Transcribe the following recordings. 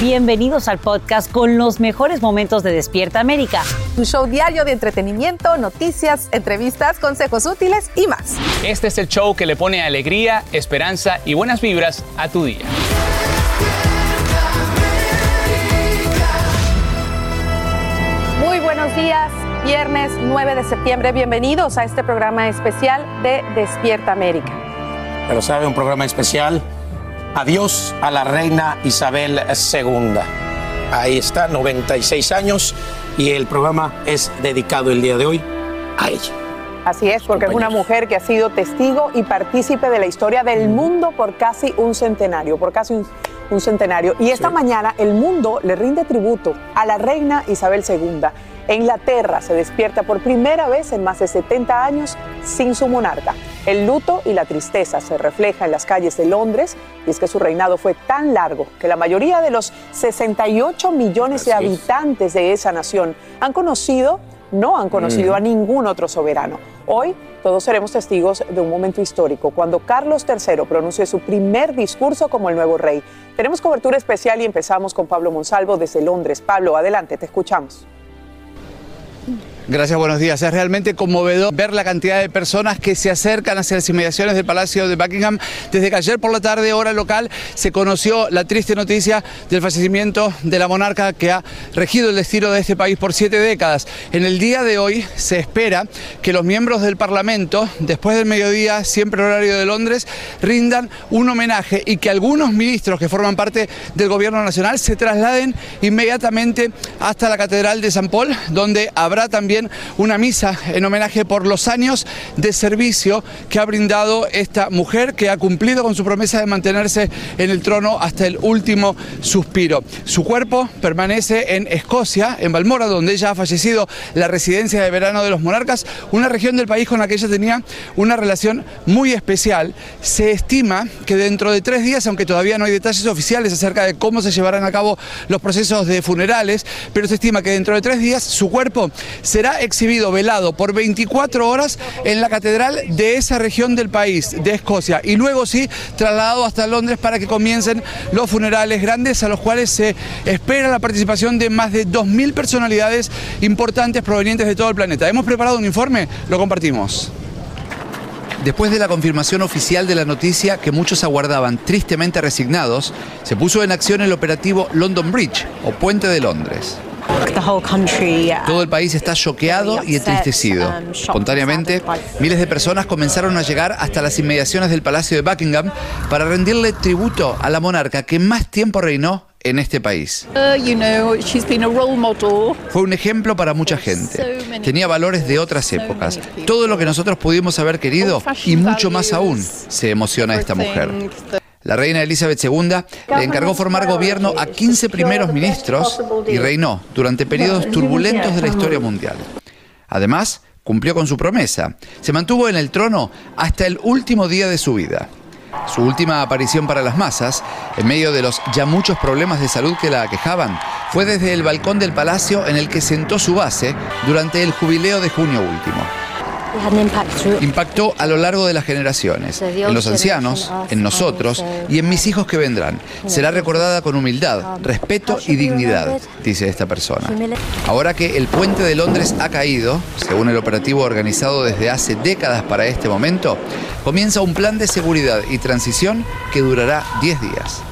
Bienvenidos al podcast con los mejores momentos de Despierta América. Tu show diario de entretenimiento, noticias, entrevistas, consejos útiles y más. Este es el show que le pone alegría, esperanza y buenas vibras a tu día. Muy buenos días, viernes 9 de septiembre. Bienvenidos a este programa especial de Despierta América. Pero sabe, un programa especial Adiós a la reina Isabel II. Ahí está, 96 años, y el programa es dedicado el día de hoy a ella. Así es, porque es una mujer que ha sido testigo y partícipe de la historia del mundo por casi un centenario, por casi un, centenario. Y esta mañana el mundo le rinde tributo a la reina Isabel II Inglaterra se despierta por primera vez en más de 70 años sin su monarca. El luto y la tristeza se refleja en las calles de Londres y es que su reinado fue tan largo que la mayoría de los 68 millones de habitantes de esa nación han conocido, no han conocido a ningún otro soberano. Hoy todos seremos testigos de un momento histórico, cuando Carlos III pronunció su primer discurso como el nuevo rey. Tenemos cobertura especial y empezamos con Pablo Monsalvo desde Londres. Pablo, adelante, te escuchamos. Gracias, buenos días. Es realmente conmovedor ver la cantidad de personas que se acercan hacia las inmediaciones del Palacio de Buckingham. Desde que ayer por la tarde, hora local, se conoció la triste noticia del fallecimiento de la monarca que ha regido el destino de este país por siete décadas. En el día de hoy se espera que los miembros del Parlamento, después del mediodía, siempre horario de Londres, rindan un homenaje y que algunos ministros que forman parte del Gobierno Nacional se trasladen inmediatamente hasta la Catedral de San Paul, donde habrá también una misa en homenaje por los años de servicio que ha brindado esta mujer que ha cumplido con su promesa de mantenerse en el trono hasta el último suspiro. Su cuerpo permanece en Escocia, en Balmora, donde ella ha fallecido, la residencia de verano de los monarcas, una región del país con la que ella tenía una relación muy especial. Se estima que dentro de tres días, aunque todavía no hay detalles oficiales acerca de cómo se llevarán a cabo los procesos de funerales, pero se estima que dentro de tres días su cuerpo será exhibido, velado por 24 horas en la catedral de esa región del país, de Escocia, y luego sí trasladado hasta Londres para que comiencen los funerales grandes a los cuales se espera la participación de más de 2.000 personalidades importantes provenientes de todo el planeta. Hemos preparado un informe, lo compartimos. Después de la confirmación oficial de la noticia que muchos aguardaban tristemente resignados, se puso en acción el operativo London Bridge o Puente de Londres. Todo el país está choqueado y entristecido. Um, Espontáneamente, miles de personas comenzaron a llegar hasta las inmediaciones del Palacio de Buckingham para rendirle tributo a la monarca que más tiempo reinó en este país. Uh, Fue un ejemplo para mucha gente. Tenía valores de otras épocas. Todo lo que nosotros pudimos haber querido y mucho más aún se emociona esta mujer. La reina Elizabeth II le encargó formar gobierno a 15 primeros ministros y reinó durante periodos turbulentos de la historia mundial. Además, cumplió con su promesa. Se mantuvo en el trono hasta el último día de su vida. Su última aparición para las masas, en medio de los ya muchos problemas de salud que la aquejaban, fue desde el balcón del palacio en el que sentó su base durante el jubileo de junio último. Impactó a lo largo de las generaciones, en los ancianos, en nosotros y en mis hijos que vendrán. Será recordada con humildad, respeto y dignidad, dice esta persona. Ahora que el puente de Londres ha caído, según el operativo organizado desde hace décadas para este momento, comienza un plan de seguridad y transición que durará 10 días.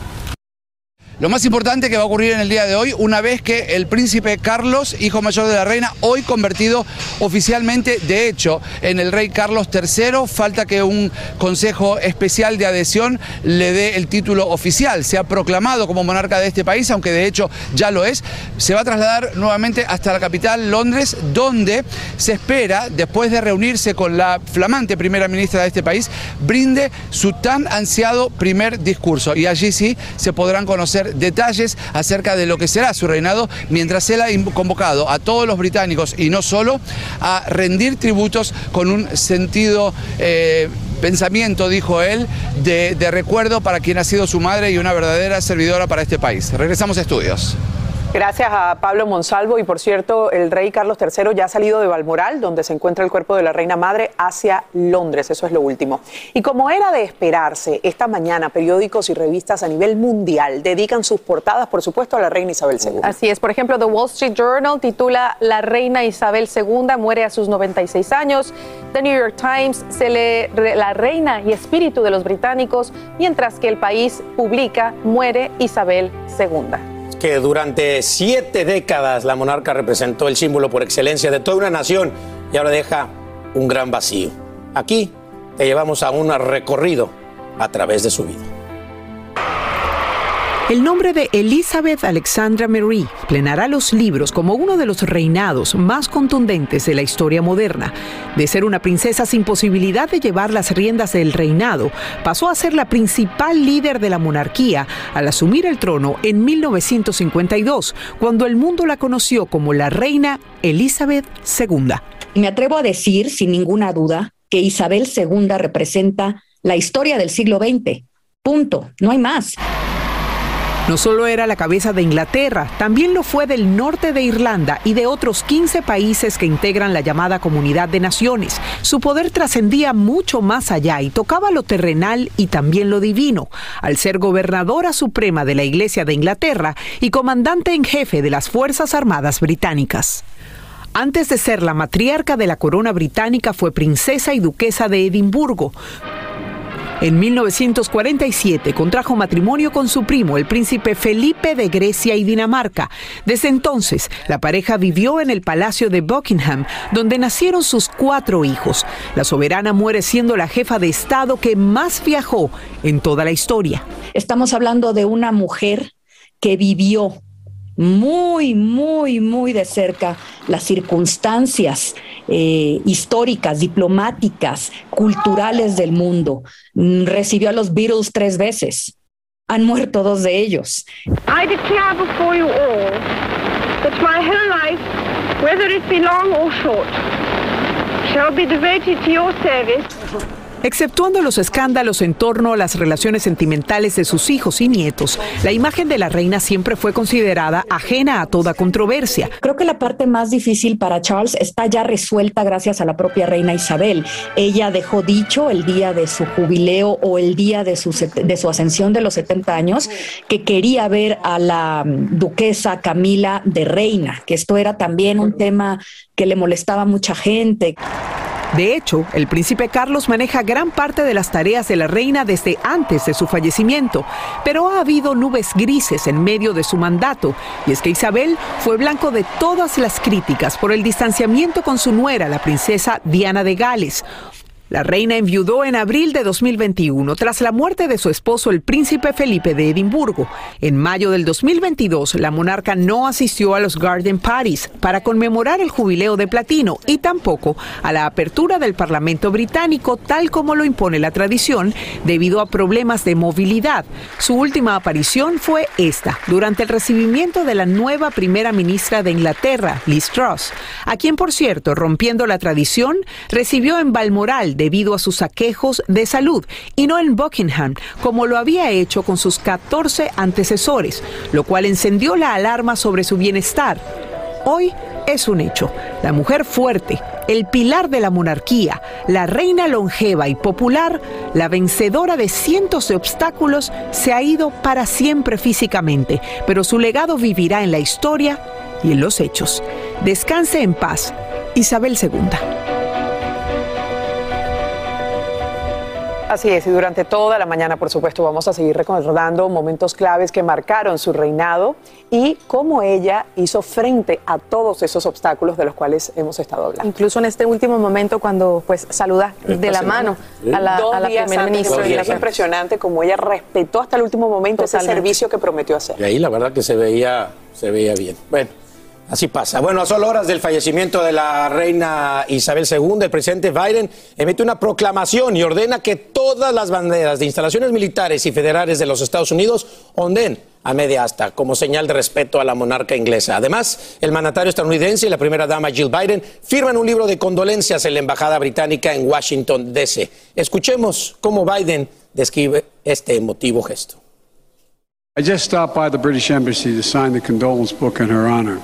Lo más importante que va a ocurrir en el día de hoy, una vez que el príncipe Carlos, hijo mayor de la reina, hoy convertido oficialmente, de hecho, en el rey Carlos III, falta que un consejo especial de adhesión le dé el título oficial. Se ha proclamado como monarca de este país, aunque de hecho ya lo es. Se va a trasladar nuevamente hasta la capital, Londres, donde se espera, después de reunirse con la flamante primera ministra de este país, brinde su tan ansiado primer discurso. Y allí sí se podrán conocer detalles acerca de lo que será su reinado, mientras él ha convocado a todos los británicos y no solo a rendir tributos con un sentido... Eh, pensamiento, dijo él, de, de recuerdo para quien ha sido su madre y una verdadera servidora para este país. Regresamos a estudios. Gracias a Pablo Monsalvo y por cierto, el rey Carlos III ya ha salido de Balmoral, donde se encuentra el cuerpo de la reina madre, hacia Londres, eso es lo último. Y como era de esperarse, esta mañana periódicos y revistas a nivel mundial dedican sus portadas, por supuesto, a la reina Isabel II. Así es, por ejemplo, The Wall Street Journal titula La reina Isabel II muere a sus 96 años. The New York Times se lee La reina y espíritu de los británicos, mientras que el país publica Muere Isabel II que durante siete décadas la monarca representó el símbolo por excelencia de toda una nación y ahora deja un gran vacío. Aquí te llevamos a un recorrido a través de su vida. El nombre de Elizabeth Alexandra Marie plenará los libros como uno de los reinados más contundentes de la historia moderna. De ser una princesa sin posibilidad de llevar las riendas del reinado, pasó a ser la principal líder de la monarquía al asumir el trono en 1952, cuando el mundo la conoció como la reina Elizabeth II. Me atrevo a decir, sin ninguna duda, que Isabel II representa la historia del siglo XX. Punto, no hay más. No solo era la cabeza de Inglaterra, también lo fue del norte de Irlanda y de otros 15 países que integran la llamada Comunidad de Naciones. Su poder trascendía mucho más allá y tocaba lo terrenal y también lo divino, al ser gobernadora suprema de la Iglesia de Inglaterra y comandante en jefe de las Fuerzas Armadas Británicas. Antes de ser la matriarca de la corona británica fue princesa y duquesa de Edimburgo. En 1947 contrajo matrimonio con su primo, el príncipe Felipe de Grecia y Dinamarca. Desde entonces, la pareja vivió en el Palacio de Buckingham, donde nacieron sus cuatro hijos. La soberana muere siendo la jefa de Estado que más viajó en toda la historia. Estamos hablando de una mujer que vivió muy, muy, muy de cerca las circunstancias eh, históricas, diplomáticas, culturales del mundo. Recibió a los Beatles tres veces. Han muerto dos de ellos. I declare before you all that my whole life, whether it be long or short, shall be devoted to your service. Exceptuando los escándalos en torno a las relaciones sentimentales de sus hijos y nietos, la imagen de la reina siempre fue considerada ajena a toda controversia. Creo que la parte más difícil para Charles está ya resuelta gracias a la propia reina Isabel. Ella dejó dicho el día de su jubileo o el día de su, ascensión de los 70 años que quería ver a la mm, duquesa Camila de reina, que esto era también un tema que le molestaba a mucha gente. De hecho, el príncipe Carlos maneja gran parte de las tareas de la reina desde antes de su fallecimiento, pero ha habido nubes grises en medio de su mandato, y es que Isabel fue blanco de todas las críticas por el distanciamiento con su nuera, la princesa Diana de Gales, la reina enviudó en abril de 2021 tras la muerte de su esposo el príncipe Felipe de Edimburgo. En mayo del 2022 la monarca no asistió a los Garden Parties para conmemorar el jubileo de platino y tampoco a la apertura del Parlamento británico tal como lo impone la tradición debido a problemas de movilidad. Su última aparición fue esta, durante el recibimiento de la nueva primera ministra de Inglaterra, Liz Truss, a quien por cierto, rompiendo la tradición, recibió en Balmoral debido a sus aquejos de salud y no en Buckingham, como lo había hecho con sus 14 antecesores, lo cual encendió la alarma sobre su bienestar. Hoy es un hecho. La mujer fuerte, el pilar de la monarquía, la reina longeva y popular, la vencedora de cientos de obstáculos, se ha ido para siempre físicamente, pero su legado vivirá en la historia y en los hechos. Descanse en paz, Isabel II. Así es, y durante toda la mañana, por supuesto, vamos a seguir recordando momentos claves que marcaron su reinado y cómo ella hizo frente a todos esos obstáculos de los cuales hemos estado hablando. Incluso en este último momento, cuando pues saluda de la mano a la, Dos a la días primera antes, ministra. y es impresionante cómo ella respetó hasta el último momento ese Totalmente. servicio que prometió hacer. Y ahí la verdad que se veía, se veía bien. Bueno, así pasa. Bueno, a solo horas del fallecimiento de la reina Isabel II, el presidente Biden emite una proclamación y ordena que todas las banderas de instalaciones militares y federales de los Estados Unidos onden a media asta como señal de respeto a la monarca inglesa. Además, el mandatario estadounidense y la primera dama Jill Biden firman un libro de condolencias en la embajada británica en Washington, D.C. Escuchemos cómo Biden describe este emotivo gesto. I just stopped by the British Embassy to sign the condolence book in her honor.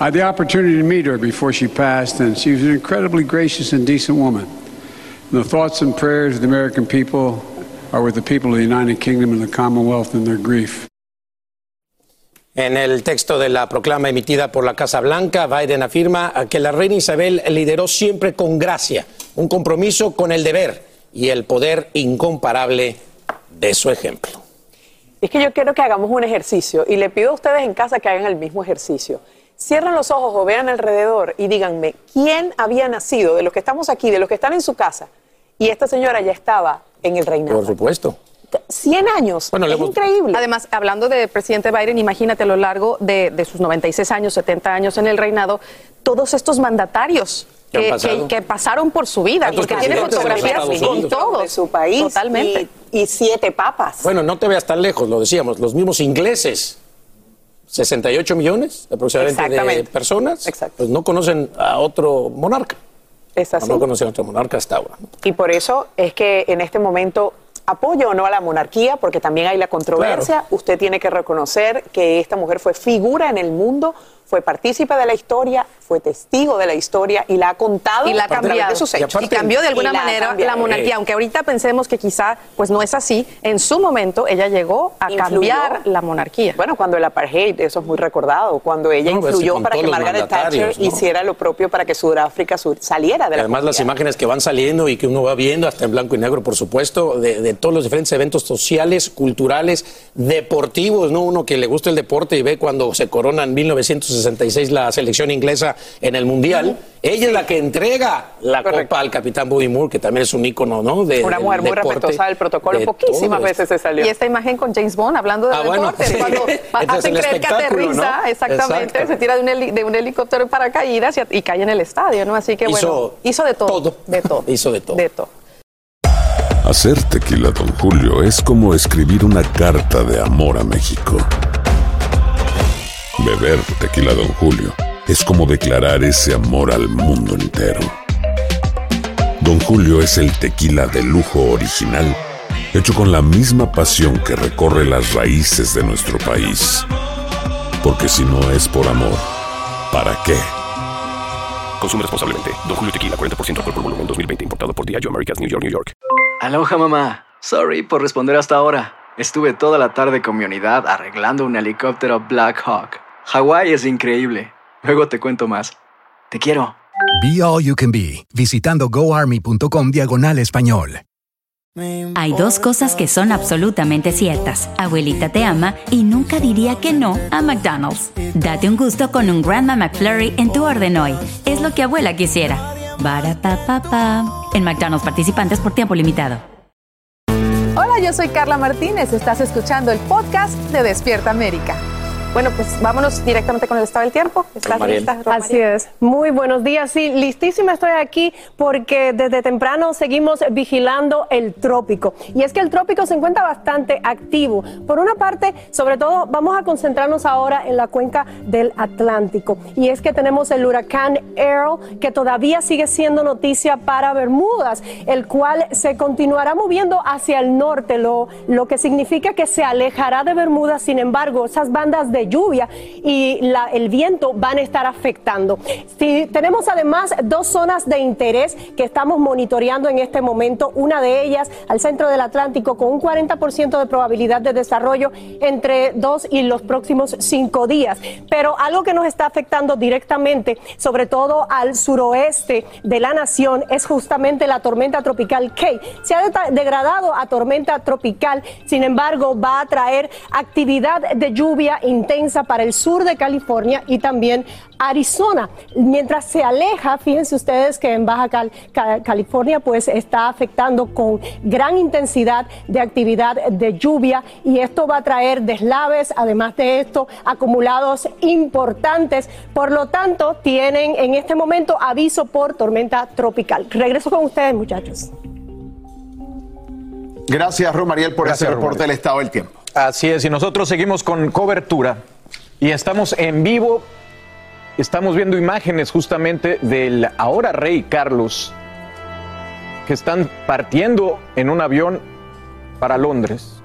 I had the opportunity to meet her before she passed, and she was an incredibly gracious and decent woman. And the thoughts and prayers of the American people are with the people of the United Kingdom and the Commonwealth in their grief. En el texto de la proclama emitida por la Casa Blanca, Biden afirma que la reina Isabel lideró siempre con gracia, un compromiso con el deber y el poder incomparable de su ejemplo. Es que yo quiero que hagamos un ejercicio y le pido a ustedes en casa que hagan el mismo ejercicio. Cierren los ojos o vean alrededor y díganme quién había nacido de los que estamos aquí, de los que están en su casa. Y esta señora ya estaba en el reinado. Por supuesto. 100 años. Bueno, es increíble. Además, hablando del presidente Biden, imagínate a lo largo de, de sus 96 años, 70 años en el reinado, todos estos mandatarios ¿Qué han que, pasado? que- que pasaron por su vida y ¿Cuántos que fotografías con de su país Totalmente. y, y siete papas. Bueno, no te veas tan lejos, lo decíamos, los mismos ingleses, 68 millones aproximadamente de personas, pues no conocen a otro monarca. Es así. No conocen a otro monarca hasta ahora. Y por eso es que en este momento apoyo o no a la monarquía, porque también hay la controversia. Usted tiene que reconocer que esta mujer fue figura en el mundo, fue partícipe de la historia, fue testigo de la historia y la ha contado y la ha cambiado de sus y, hechos. cambió de alguna Y la manera cambiado. la monarquía aunque ahorita pensemos que quizá pues no es así en su momento ella llegó a Influyó. cambiar la monarquía Bueno, cuando el apartheid, eso es muy recordado, cuando ella No, pues, influyó para que Margaret Thatcher hiciera lo propio para que Sudáfrica sur- saliera de la Además, las imágenes que van saliendo y que uno va viendo, hasta en blanco y negro, por supuesto, de, de todos los diferentes eventos sociales, culturales, deportivos, ¿no? Uno que le gusta el deporte y ve cuando se corona en 1966 la selección inglesa en el Mundial. Ella es la que entrega la copa al capitán Bobby Moore, que también es un ícono, ¿no? De, Una mujer muy respetuosa del protocolo, de poquísimas todo veces se salió. y esta imagen con James Bond hablando de Ah, bueno, deportes sí. cuando Entonces, hacen creer que aterriza ¿no? exactamente Exacto. se tira de un, heli- de un helicóptero en paracaídas y, y cae en el estadio no así que bueno Hizo hizo de todo, de todo Hizo de todo. de todo Hacer tequila, Don Julio, es como escribir una carta de amor a México. Beber tequila, Don Julio, es como declarar ese amor al mundo entero. Don Julio es el tequila de lujo original, hecho con la misma pasión que recorre las raíces de nuestro país. Porque si no es por amor, ¿para qué? Consume responsablemente. Don Julio Tequila, 40% alcohol por volumen, 2020. Importado por Diageo Americas, New York, New York. Aloha mamá. Sorry por responder hasta ahora. Estuve toda la tarde con mi unidad arreglando un helicóptero Black Hawk. Hawái es increíble. Luego te cuento más. Te quiero. Be All You Can Be, visitando goarmy.com diagonal español. Hay dos cosas que son absolutamente ciertas. Abuelita te ama y nunca diría que no a McDonald's. Date un gusto con un Grandma McFlurry en tu orden hoy. Es lo que abuela quisiera. Barapapapa. En McDonald's participantes por tiempo limitado. Hola, yo soy Carla Martínez. Estás escuchando el podcast de Despierta América. Bueno, pues vámonos directamente con el estado del tiempo. ¿Estás lista? Así es. Muy buenos días. Sí, listísima estoy aquí porque desde temprano seguimos vigilando el trópico. Y es que el trópico se encuentra bastante activo. Por una parte, sobre todo, vamos a concentrarnos ahora en la cuenca del Atlántico. Y es que tenemos el huracán Earl, que todavía sigue siendo noticia para Bermudas, el cual se continuará moviendo hacia el norte, lo, lo que significa que se alejará de Bermudas. Sin embargo, esas bandas de lluvia y el viento van a estar afectando. Tenemos además dos zonas de interés que estamos monitoreando en este momento, una de ellas al centro del Atlántico con un 40% de probabilidad de desarrollo entre dos y los próximos cinco días. Pero algo que nos está afectando directamente, sobre todo al suroeste de la nación, es justamente la tormenta tropical Kay. Se ha degradado a tormenta tropical, sin embargo, va a traer actividad de lluvia intensa para el sur de California y también Arizona. Mientras se aleja, fíjense ustedes que en Baja Cal- Ca- California pues está afectando con gran intensidad de actividad de lluvia y esto va a traer deslaves, además de esto, acumulados importantes. Por lo tanto, tienen en este momento aviso por tormenta tropical. Regreso con ustedes, muchachos. Gracias, Romariel, por ese reporte del estado del tiempo. Así es, y nosotros seguimos con cobertura y estamos en vivo. Estamos viendo imágenes justamente del ahora rey Carlos que están partiendo en un avión para Londres.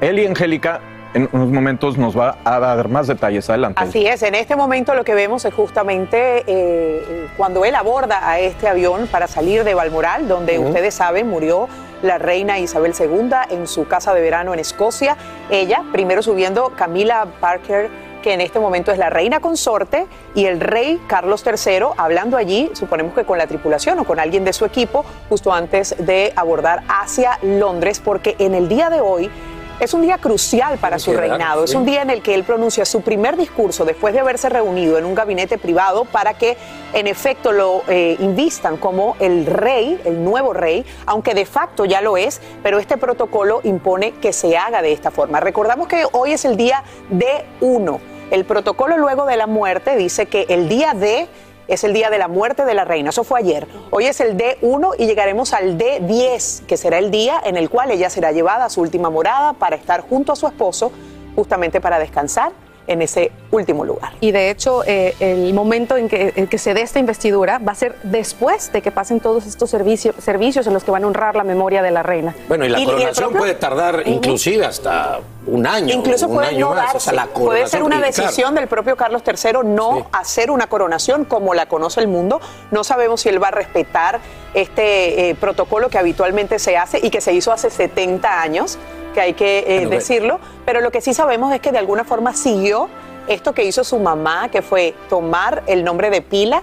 Él y Angélica en unos momentos nos va a dar más detalles. Adelante. Así es, en este momento lo que vemos es justamente eh, cuando él aborda a este avión para salir de Balmoral, donde ustedes saben murió la reina Isabel II en su casa de verano en Escocia. Ella, primero subiendo Camila Parker, que en este momento es la reina consorte, y el rey Carlos III, hablando allí, suponemos que con la tripulación o con alguien de su equipo, justo antes de abordar hacia Londres, porque en el día de hoy es un día crucial para su reinado. Es un día en el que él pronuncia su primer discurso después de haberse reunido en un gabinete privado para que en efecto lo eh, invistan como el rey, el nuevo rey, aunque de facto ya lo es, pero este protocolo impone que se haga de esta forma. Recordamos que hoy es el día D1. El protocolo luego de la muerte dice que el día D es el día de la muerte de la reina. Eso fue ayer. Hoy es el D1 y llegaremos al D10, que será el día en el cual ella será llevada a su última morada para estar junto a su esposo, justamente para descansar en ese último lugar. Y de hecho, eh, el momento en que, en que se dé esta investidura va a ser después de que pasen todos estos servicios, servicios en los que van a honrar la memoria de la reina. Bueno, y la Y- y el coronación propio- puede tardar inclusive hasta un año. Incluso un puede año no más. darse. O sea, la puede ser una claro, decisión del propio Carlos III no hacer una coronación como la conoce el mundo. No sabemos si él va a respetar este eh, protocolo que habitualmente se hace y que se hizo hace 70 años, que hay que eh, decirlo. Pero lo que sí sabemos es que de alguna forma siguió esto que hizo su mamá, que fue tomar el nombre de pila.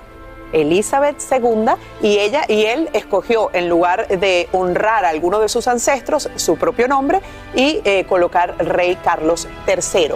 Elizabeth II y ella y él escogió en lugar de honrar a alguno de sus ancestros su propio nombre y eh, colocar Rey Carlos III.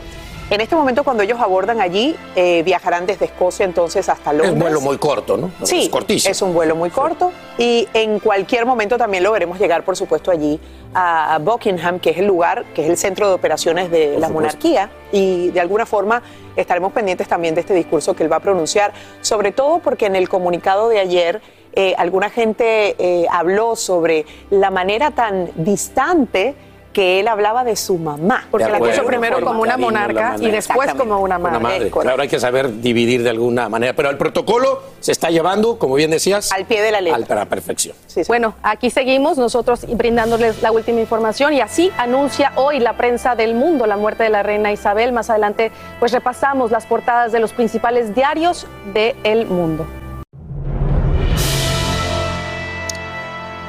En este momento cuando ellos abordan allí eh, viajarán desde Escocia entonces hasta Es Londres. un vuelo muy corto, ¿no? Sí, Es cortísimo. es un vuelo muy corto y en cualquier momento también lo veremos llegar, por supuesto, allí a a Buckingham, que es el lugar, que es el centro de operaciones de Por la supuesto. monarquía y de alguna forma estaremos pendientes también de este discurso que él va a pronunciar, sobre todo porque en el comunicado de ayer eh, alguna gente eh, habló sobre la manera tan distante que él hablaba de su mamá. Porque la puso primero como una monarca y después como una Una madre. madre. correcto. Claro, hay que saber dividir de alguna manera. Pero el protocolo se está llevando, como bien decías, Al pie de la letra. al- a la perfección. Bueno, aquí seguimos nosotros brindándoles la última información y así anuncia hoy la prensa del mundo la muerte de la reina Isabel. Más adelante pues repasamos las portadas de los principales diarios del mundo.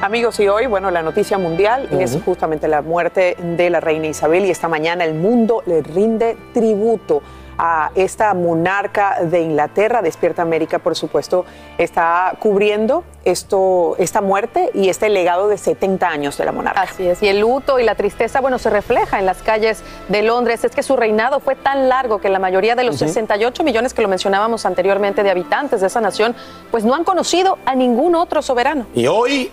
Amigos, y hoy, bueno, la noticia mundial es justamente la muerte de la reina Isabel y esta mañana el mundo le rinde tributo a esta monarca de Inglaterra. Despierta América, por supuesto, está cubriendo esto, esta muerte y este legado de 70 años de la monarca. Así es, y el luto y la tristeza, bueno, se refleja en las calles de Londres. Es que su reinado fue tan largo que la mayoría de los Ujú. 68 millones que lo mencionábamos anteriormente de habitantes de esa nación, pues no han conocido a ningún otro soberano. Y hoy,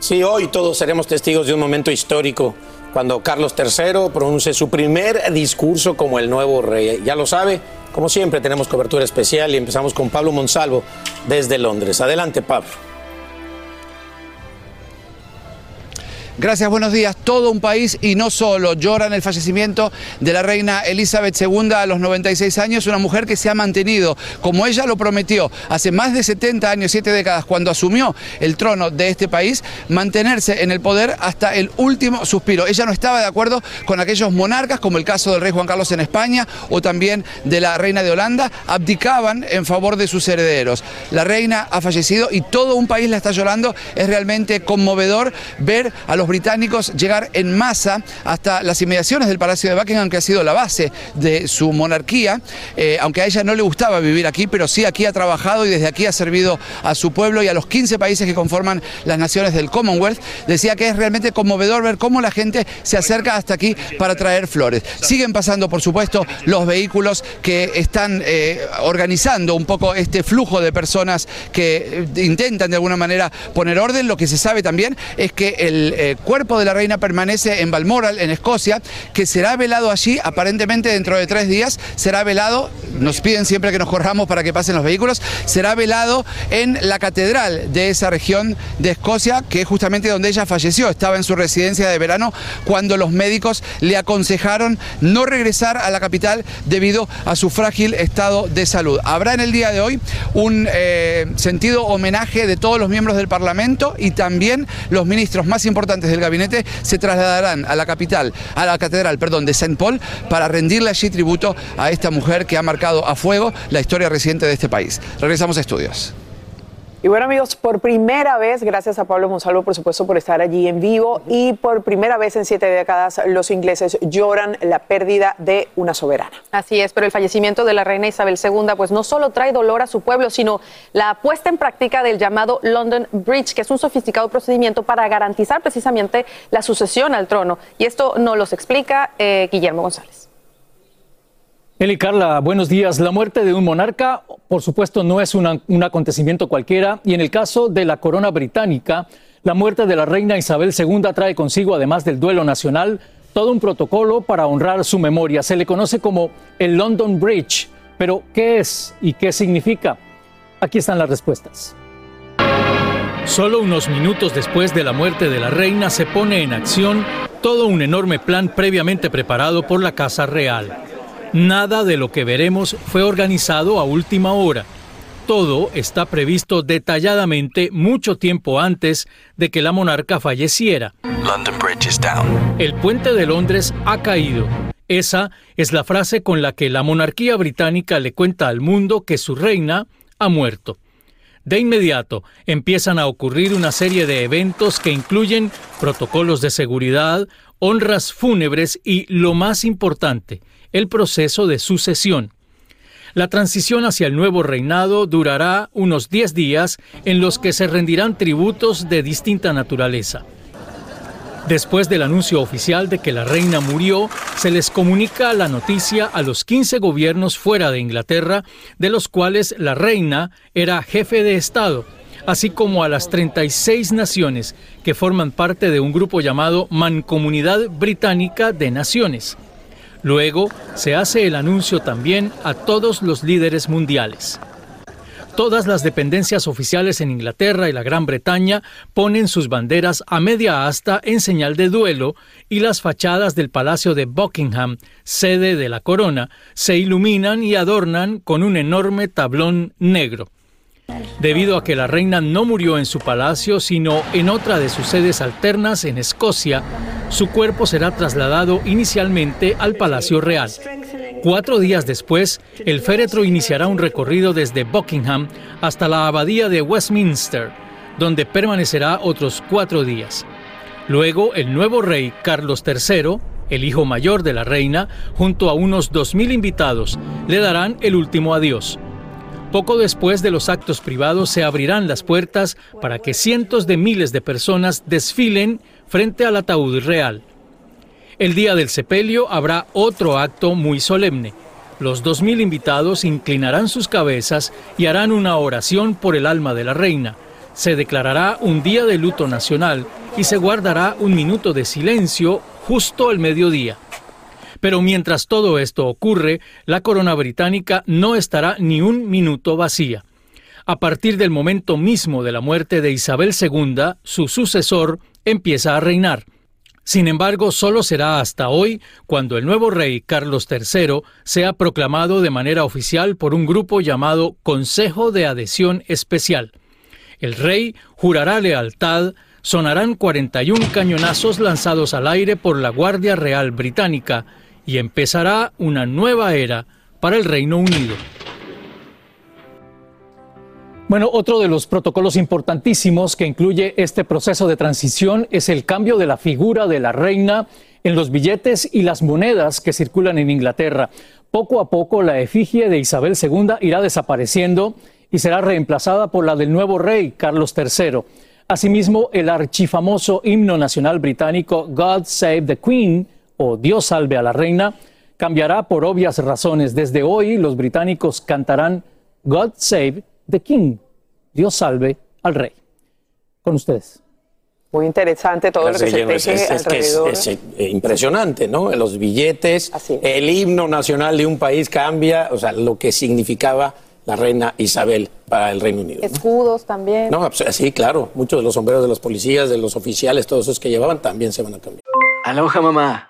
sí, hoy todos seremos testigos de un momento histórico cuando Carlos III pronuncie su primer discurso como el nuevo rey. Ya lo sabe, como siempre tenemos cobertura especial y empezamos con Pablo Monsalvo desde Londres. Adelante, Pablo. Gracias, buenos días. Todo un país y no solo lloran el fallecimiento de la reina Elizabeth II a los 96 años, una mujer que se ha mantenido, como ella lo prometió, hace más de 70 años, 7 décadas, cuando asumió el trono de este país, mantenerse en el poder hasta el último suspiro. Ella no estaba de acuerdo con aquellos monarcas, como el caso del rey Juan Carlos en España o también de la reina de Holanda, abdicaban en favor de sus herederos. La reina ha fallecido y todo un país la está llorando. Es realmente conmovedor ver a los británicos llegar en masa hasta las inmediaciones del Palacio de Buckingham, que ha sido la base de su monarquía, eh, aunque a ella no le gustaba vivir aquí, pero sí aquí ha trabajado y desde aquí ha servido a su pueblo y a los 15 países que conforman las naciones del Commonwealth. Decía que es realmente conmovedor ver cómo la gente se acerca hasta aquí para traer flores. Siguen pasando, por supuesto, los vehículos que están eh, organizando un poco este flujo de personas que eh, intentan de alguna manera poner orden. Lo que se sabe también es que el cuerpo de la reina permanece en Balmoral, en Escocia, que será velado allí aparentemente dentro de tres días. Será velado, nos piden siempre que nos corramos para que pasen los vehículos, será velado en la catedral de esa región de Escocia, que es justamente donde ella falleció. Estaba en su residencia de verano cuando los médicos le aconsejaron no regresar a la capital debido a su frágil estado de salud. Habrá en el día de hoy un eh, sentido homenaje de todos los miembros del Parlamento y también los ministros más importantes del gabinete se trasladarán a la capital, a la catedral, perdón, de Saint Paul para rendirle allí tributo a esta mujer que ha marcado a fuego la historia reciente de este país. Regresamos a estudios. Y bueno amigos, por primera vez, gracias a Pablo Monsalvo por supuesto por estar allí en vivo y por primera vez en siete décadas los ingleses lloran la pérdida de una soberana. Así es, pero el fallecimiento de la reina Isabel II pues no solo trae dolor a su pueblo, sino la puesta en práctica del llamado London Bridge, que es un sofisticado procedimiento para garantizar precisamente la sucesión al trono. Y esto nos lo explica eh, Guillermo González. Eli Carla, buenos días. La muerte de un monarca, por supuesto, no es un acontecimiento cualquiera y en el caso de la corona británica, la muerte de la reina Isabel II trae consigo, además del duelo nacional, todo un protocolo para honrar su memoria. Se le conoce como el London Bridge. Pero, ¿qué es y qué significa? Aquí están las respuestas. Solo unos minutos después de la muerte de la reina se pone en acción todo un enorme plan previamente preparado por la Casa Real. Nada de lo que veremos fue organizado a última hora. Todo está previsto detalladamente mucho tiempo antes de que la monarca falleciera. El puente de Londres ha caído. Esa es la frase con la que la monarquía británica le cuenta al mundo que su reina ha muerto. De inmediato empiezan a ocurrir una serie de eventos que incluyen protocolos de seguridad, honras fúnebres y, lo más importante, el proceso de sucesión. La transición hacia el nuevo reinado durará unos 10 días en los que se rendirán tributos de distinta naturaleza. Después del anuncio oficial de que la reina murió, se les comunica la noticia a los 15 gobiernos fuera de Inglaterra, de los cuales la reina era jefe de Estado, así como a las 36 naciones que forman parte de un grupo llamado Mancomunidad Británica de Naciones. Luego se hace el anuncio también a todos los líderes mundiales. Todas las dependencias oficiales en Inglaterra y la Gran Bretaña ponen sus banderas a media asta en señal de duelo y las fachadas del Palacio de Buckingham, sede de la corona, se iluminan y adornan con un enorme tablón negro. Debido a que la reina no murió en su palacio, sino en otra de sus sedes alternas en Escocia, su cuerpo será trasladado inicialmente al Palacio Real. Cuatro días después, el féretro iniciará un recorrido desde Buckingham hasta la abadía de Westminster, donde permanecerá otros cuatro días. Luego, el nuevo rey Carlos III, el hijo mayor de la reina, junto a unos 2.000 invitados, le darán el último adiós. Poco después de los actos privados se abrirán las puertas para que cientos de miles de personas desfilen frente al ataúd real. El día del sepelio habrá otro acto muy solemne. Los dos mil invitados inclinarán sus cabezas y harán una oración por el alma de la reina. Se declarará un día de luto nacional y se guardará un minuto de silencio justo al mediodía. Pero mientras todo esto ocurre, la corona británica no estará ni un minuto vacía. A partir del momento mismo de la muerte de Isabel II, su sucesor empieza a reinar. Sin embargo, solo será hasta hoy cuando el nuevo rey Carlos III sea proclamado de manera oficial por un grupo llamado Consejo de Adhesión Especial. El rey jurará lealtad, sonarán 41 cañonazos lanzados al aire por la Guardia Real Británica y empezará una nueva era para el Reino Unido. Bueno, otro de los protocolos importantísimos que incluye este proceso de transición es el cambio de la figura de la reina en los billetes y las monedas que circulan en Inglaterra. Poco a poco la efigie de Isabel II irá desapareciendo y será reemplazada por la del nuevo rey Carlos III. Asimismo, el archifamoso himno nacional británico God Save the Queen o Dios salve a la reina cambiará por obvias razones. Desde hoy los británicos cantarán God Save the King. Dios salve al rey. Con ustedes. Muy interesante todo lo que se es, es, alrededor. Es, es, impresionante, ¿no? Los billetes, el himno nacional de un país cambia, o sea, lo que significaba la reina Isabel para el Reino Unido. Escudos también. No, sí, claro. Muchos de los sombreros de los policías, de los oficiales, todos esos que llevaban también se van a cambiar. Aloha, mamá.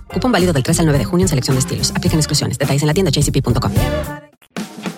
Cupón válido del 3 al 9 de junio en selección de estilos. Aplican exclusiones. Detalles en la tienda jcp.com.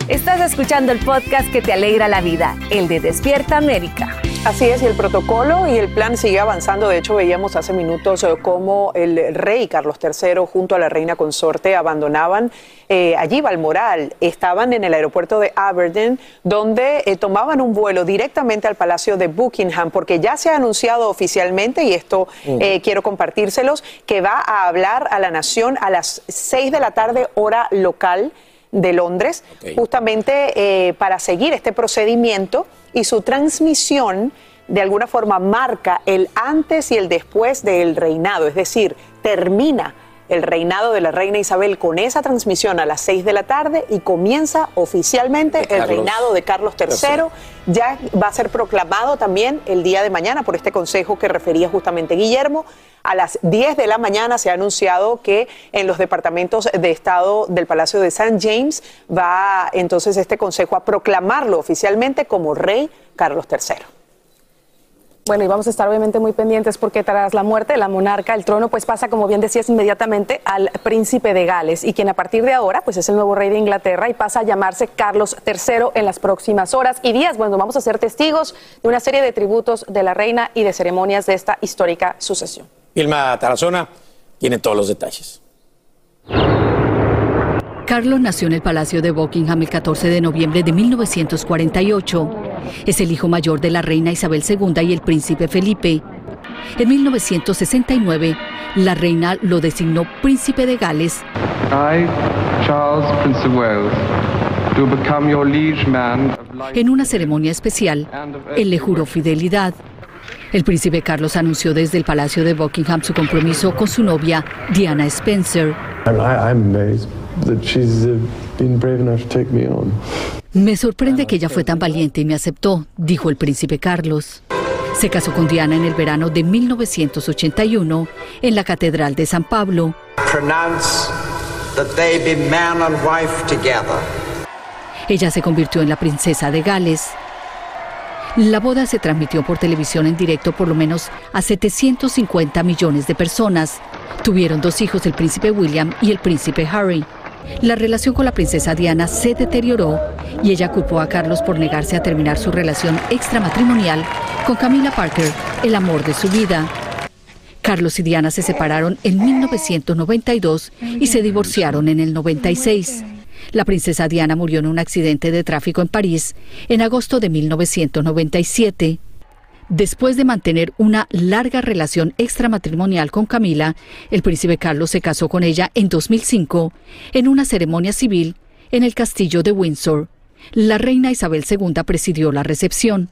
Estás escuchando el podcast que te alegra la vida, el de Despierta América. Así es, y el protocolo y el plan sigue avanzando. De hecho, veíamos hace minutos eh, cómo el rey Carlos III junto a la reina consorte abandonaban eh, allí Balmoral. Estaban en el aeropuerto de Aberdeen, donde eh, tomaban un vuelo directamente al Palacio de Buckingham, porque ya se ha anunciado oficialmente, y esto Mm. quiero compartírselos, que va a hablar a la nación a las 6 de la tarde, hora local de Londres, justamente para seguir este procedimiento y su transmisión de alguna forma marca el antes y el después del reinado, es decir, termina el reinado de la reina Isabel con esa transmisión a las 6 de la tarde y comienza oficialmente el Carlos reinado de Carlos III. Ya va a ser proclamado también el día de mañana por este consejo que refería justamente Guillermo. A las 10 de la mañana se ha anunciado que en los departamentos de Estado del Palacio de St. James va entonces este consejo a proclamarlo oficialmente como rey Carlos III. Bueno, y vamos a estar obviamente muy pendientes porque tras la muerte de la monarca, el trono pues pasa, como bien decías, inmediatamente al príncipe de Gales y quien a partir de ahora pues es el nuevo rey de Inglaterra y pasa a llamarse Carlos III en las próximas horas y días. Bueno, vamos a ser testigos de una serie de tributos de la reina y de ceremonias de esta histórica sucesión. Vilma Tarazona tiene todos los detalles. Carlos nació en el Palacio de Buckingham el 14 de noviembre de 1948. Es el hijo mayor de la reina Isabel II y el príncipe Felipe. En 1969, la reina lo designó príncipe de Gales. I, Charles, Prince of Wales, do become your liege man En una ceremonia especial, él le juró fidelidad. El príncipe Carlos anunció desde el Palacio de Buckingham su compromiso con su novia, Diana Spencer. And I, I'm amazed that she's been brave enough to take me on. Me sorprende que ella fue tan valiente y me aceptó, dijo el príncipe Carlos. Se casó con Diana en el verano de 1981 en la Catedral de San Pablo. pronounce that they be man and wife together. Ella se convirtió en la princesa de Gales. La boda se transmitió por televisión en directo por lo menos a 750 millones de personas. Tuvieron dos hijos, el príncipe William y el príncipe Harry. La relación con la princesa Diana se deterioró y ella culpó a Carlos por negarse a terminar su relación extramatrimonial con Camila Parker, el amor de su vida. Carlos y Diana se separaron en 1992 y se divorciaron en el 96. La princesa Diana murió en un accidente de tráfico en París en agosto de 1997. Después de mantener una larga relación extramatrimonial con Camila, el príncipe Carlos se casó con ella en 2005 en una ceremonia civil en el castillo de Windsor. La reina Isabel II presidió la recepción.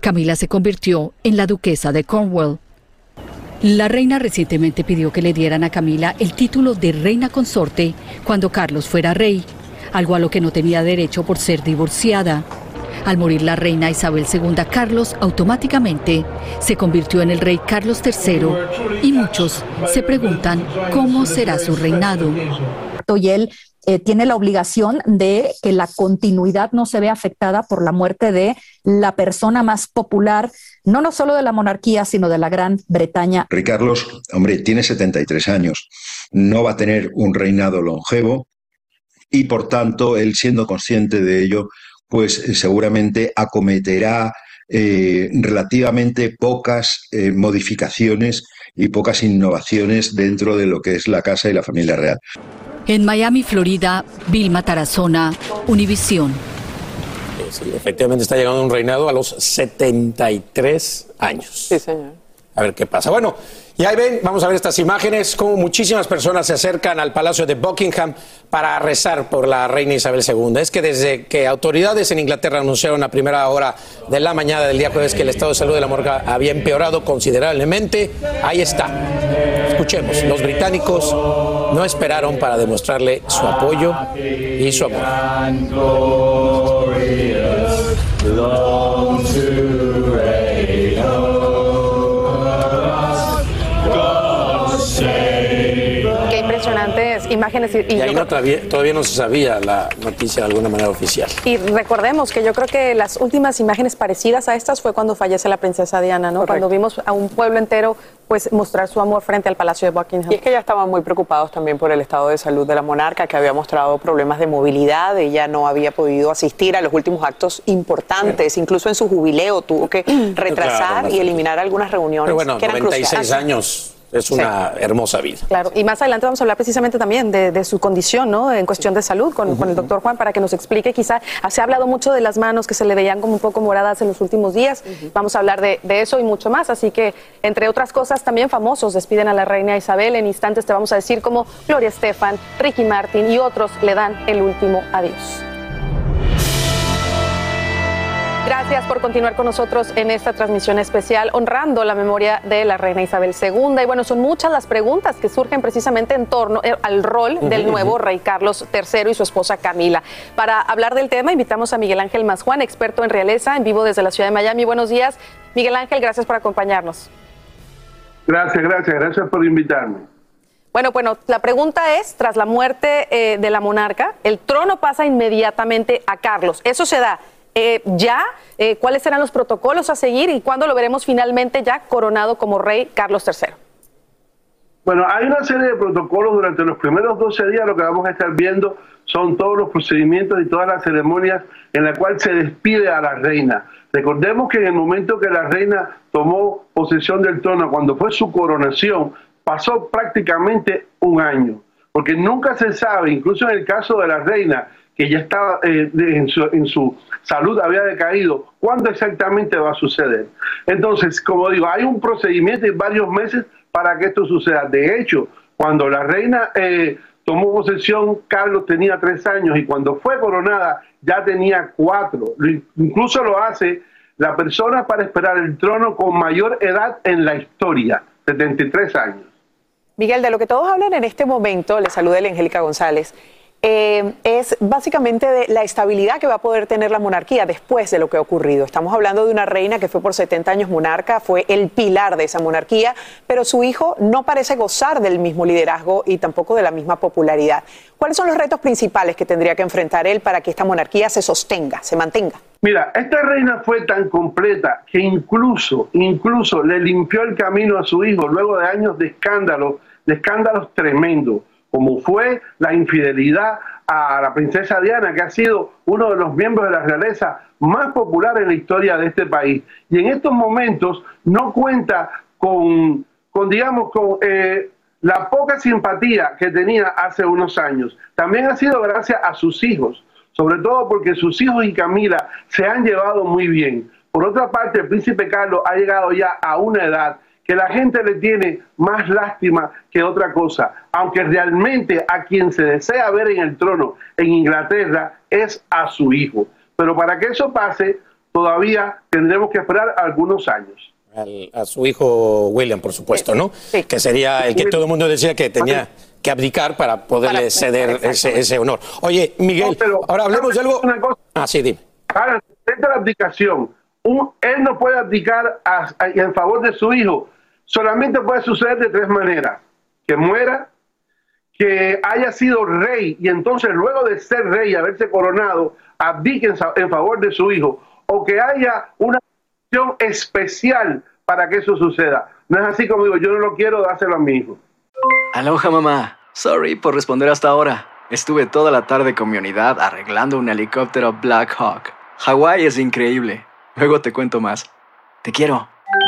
Camila se convirtió en la duquesa de Cornwall. La reina recientemente pidió que le dieran a Camila el título de reina consorte cuando Carlos fuera rey, algo a lo que no tenía derecho por ser divorciada. Al morir la reina Isabel II, Carlos automáticamente se convirtió en el rey Carlos III y muchos se preguntan cómo será su reinado. Y él eh, tiene la obligación de que la continuidad no se vea afectada por la muerte de la persona más popular, no, no solo de la monarquía, sino de la Gran Bretaña. Rey Carlos, hombre, tiene 73 años, no va a tener un reinado longevo y por tanto, él siendo consciente de ello, pues eh, seguramente acometerá eh, relativamente pocas eh, modificaciones y pocas innovaciones dentro de lo que es la casa y la familia real. En Miami, Florida, Vilma Tarazona, Univisión. Sí, efectivamente está llegando un reinado a los 73 años. Sí, señor. A ver qué pasa. Bueno, y ahí ven, vamos a ver estas imágenes, cómo muchísimas personas se acercan al Palacio de Buckingham para rezar por la reina Isabel II. Es que desde que autoridades en Inglaterra anunciaron a primera hora de la mañana del día jueves que el estado de salud de la morga había empeorado considerablemente, ahí está. Escuchemos, los británicos no esperaron para demostrarle su apoyo y su amor. Imágenes. Y, y Y yo ahí no todavía, todavía no se sabía la noticia de alguna manera oficial. Y recordemos que yo creo que las últimas imágenes parecidas a estas fue cuando fallece la princesa Diana, ¿no? Cuando vimos a un pueblo entero pues mostrar su amor frente al Palacio de Buckingham. Y es que ya estaban muy preocupados también por el estado de salud de la monarca, que había mostrado problemas de movilidad. Ella no había podido asistir a los últimos actos importantes. Incluso en su jubileo tuvo que retrasar Claro, y eliminar algunas reuniones Pero bueno, que eran 96 cruciales. años es una hermosa vida. Claro, y más adelante vamos a hablar precisamente también de, de su condición, ¿no? En cuestión de salud, con, con el doctor Juan, para que nos explique. Quizá se ha hablado mucho de las manos que se le veían como un poco moradas en los últimos días. Vamos a hablar de, de eso y mucho más. Así que, entre otras cosas, también famosos despiden a la reina Isabel. En instantes te vamos a decir cómo Gloria Estefan, Ricky Martin y otros le dan el último adiós. Gracias por continuar con nosotros en esta transmisión especial honrando la memoria de la reina Isabel II. Y bueno, son muchas las preguntas que surgen precisamente en torno eh, al rol del nuevo rey Carlos III y su esposa Camila. Para hablar del tema, invitamos a Miguel Ángel Mazjuán, experto en realeza, en vivo desde la ciudad de Miami. Buenos días, Miguel Ángel, gracias por acompañarnos. Gracias, gracias, gracias por invitarme. Bueno, bueno, la pregunta es, tras la muerte eh, de la monarca, el trono pasa inmediatamente a Carlos. ¿Eso se da eh, ya? Eh, ¿Cuáles serán los protocolos a seguir y cuándo lo veremos finalmente ya coronado como rey Carlos III? Bueno, hay una serie de protocolos durante los primeros 12 días, lo que vamos a estar viendo son todos los procedimientos y todas las ceremonias en la cual se despide a la reina. Recordemos que en el momento que la reina tomó posesión del trono, cuando fue su coronación, pasó prácticamente un año, porque nunca se sabe, incluso en el caso de la reina, que ya estaba eh, en, su, en su salud había decaído, ¿cuándo exactamente va a suceder? Entonces, como digo, hay un procedimiento y varios meses para que esto suceda. De hecho, cuando la reina eh, tomó posesión, Carlos tenía tres años y cuando fue coronada ya tenía cuatro. Incluso lo hace la persona para esperar el trono con mayor edad en la historia, 73 años. Miguel, de lo que todos hablan en este momento, le saluda el Angélica González, eh, es básicamente de la estabilidad que va a poder tener la monarquía después de lo que ha ocurrido. Estamos hablando de una reina que fue por 70 años monarca, fue el pilar de esa monarquía, pero su hijo no parece gozar del mismo liderazgo y tampoco de la misma popularidad. ¿Cuáles son los retos principales que tendría que enfrentar él para que esta monarquía se sostenga, se mantenga? Mira, esta reina fue tan completa que incluso, incluso le limpió el camino a su hijo luego de años de escándalos, de escándalos tremendos como fue la infidelidad a la princesa Diana, que ha sido uno de los miembros de la realeza más popular en la historia de este país. Y en estos momentos no cuenta con, digamos, con eh, la poca simpatía que tenía hace unos años. También ha sido gracias a sus hijos, sobre todo porque sus hijos y Camila se han llevado muy bien. Por otra parte, el príncipe Carlos ha llegado ya a una edad que la gente le tiene más lástima que otra cosa, aunque realmente a quien se desea ver en el trono en Inglaterra es a su hijo. Pero para que eso pase, todavía tendremos que esperar algunos años. a su hijo William, por supuesto, ¿no? Que sería el que todo el mundo decía que tenía que abdicar para poderle ceder ese, honor. Oye, Miguel, ahora hablemos de algo. Ah, sí, dime. Para la abdicación, él no puede abdicar en favor de su hijo solamente puede suceder de tres maneras. Que muera, que haya sido rey y entonces luego de ser rey y haberse coronado, abdique en favor de su hijo, o que haya una acción especial para que eso suceda. No es así como digo, yo no lo quiero, dárselo a mi hijo. Aloha mamá, sorry por responder hasta ahora. Estuve toda la tarde con mi unidad arreglando un helicóptero Black Hawk. Hawái es increíble. Luego te cuento más. Te quiero.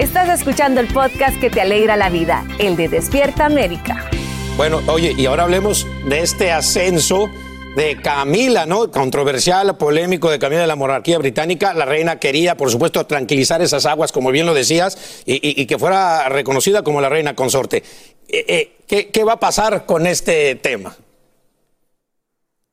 Estás escuchando el podcast que te alegra la vida, el de Despierta América. Bueno, oye, y ahora hablemos de este ascenso de Camila, ¿no? Controversial, polémico de Camila de la monarquía británica. La reina quería, por supuesto, tranquilizar esas aguas, como bien lo decías, y, que fuera reconocida como la reina consorte. Eh, eh, ¿qué, ¿Qué va a pasar con este tema?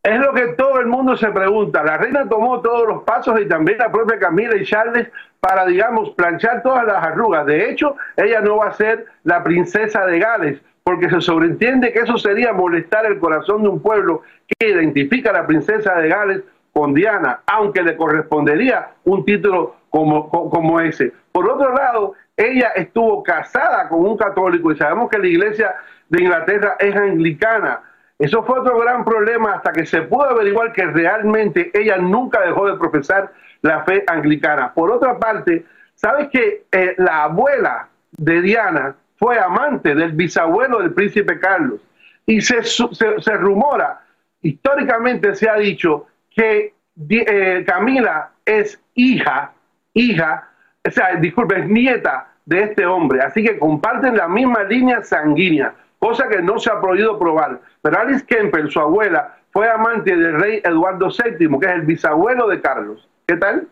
Es lo que todo el mundo se pregunta. La reina tomó todos los pasos y también la propia Camila y Charles para, digamos, planchar todas las arrugas. De hecho, ella no va a ser la princesa de Gales, porque se sobreentiende que eso sería molestar el corazón de un pueblo que identifica a la princesa de Gales con Diana, aunque le correspondería un título como, como ese. Por otro lado, ella estuvo casada con un católico y sabemos que la iglesia de Inglaterra es anglicana. Eso fue otro gran problema hasta que se pudo averiguar que realmente ella nunca dejó de profesar la fe anglicana. Por otra parte, ¿sabes que eh, la abuela de Diana fue amante del bisabuelo del príncipe Carlos? Y se, se, rumora, históricamente se ha dicho que eh, Camila es hija, hija, o sea, disculpe, es nieta de este hombre. Así que comparten la misma línea sanguínea cosa que no se ha podido probar. Pero Alice Kemper, su abuela, fue amante del rey Eduardo VII, que es el bisabuelo de Carlos. ¿Qué tal?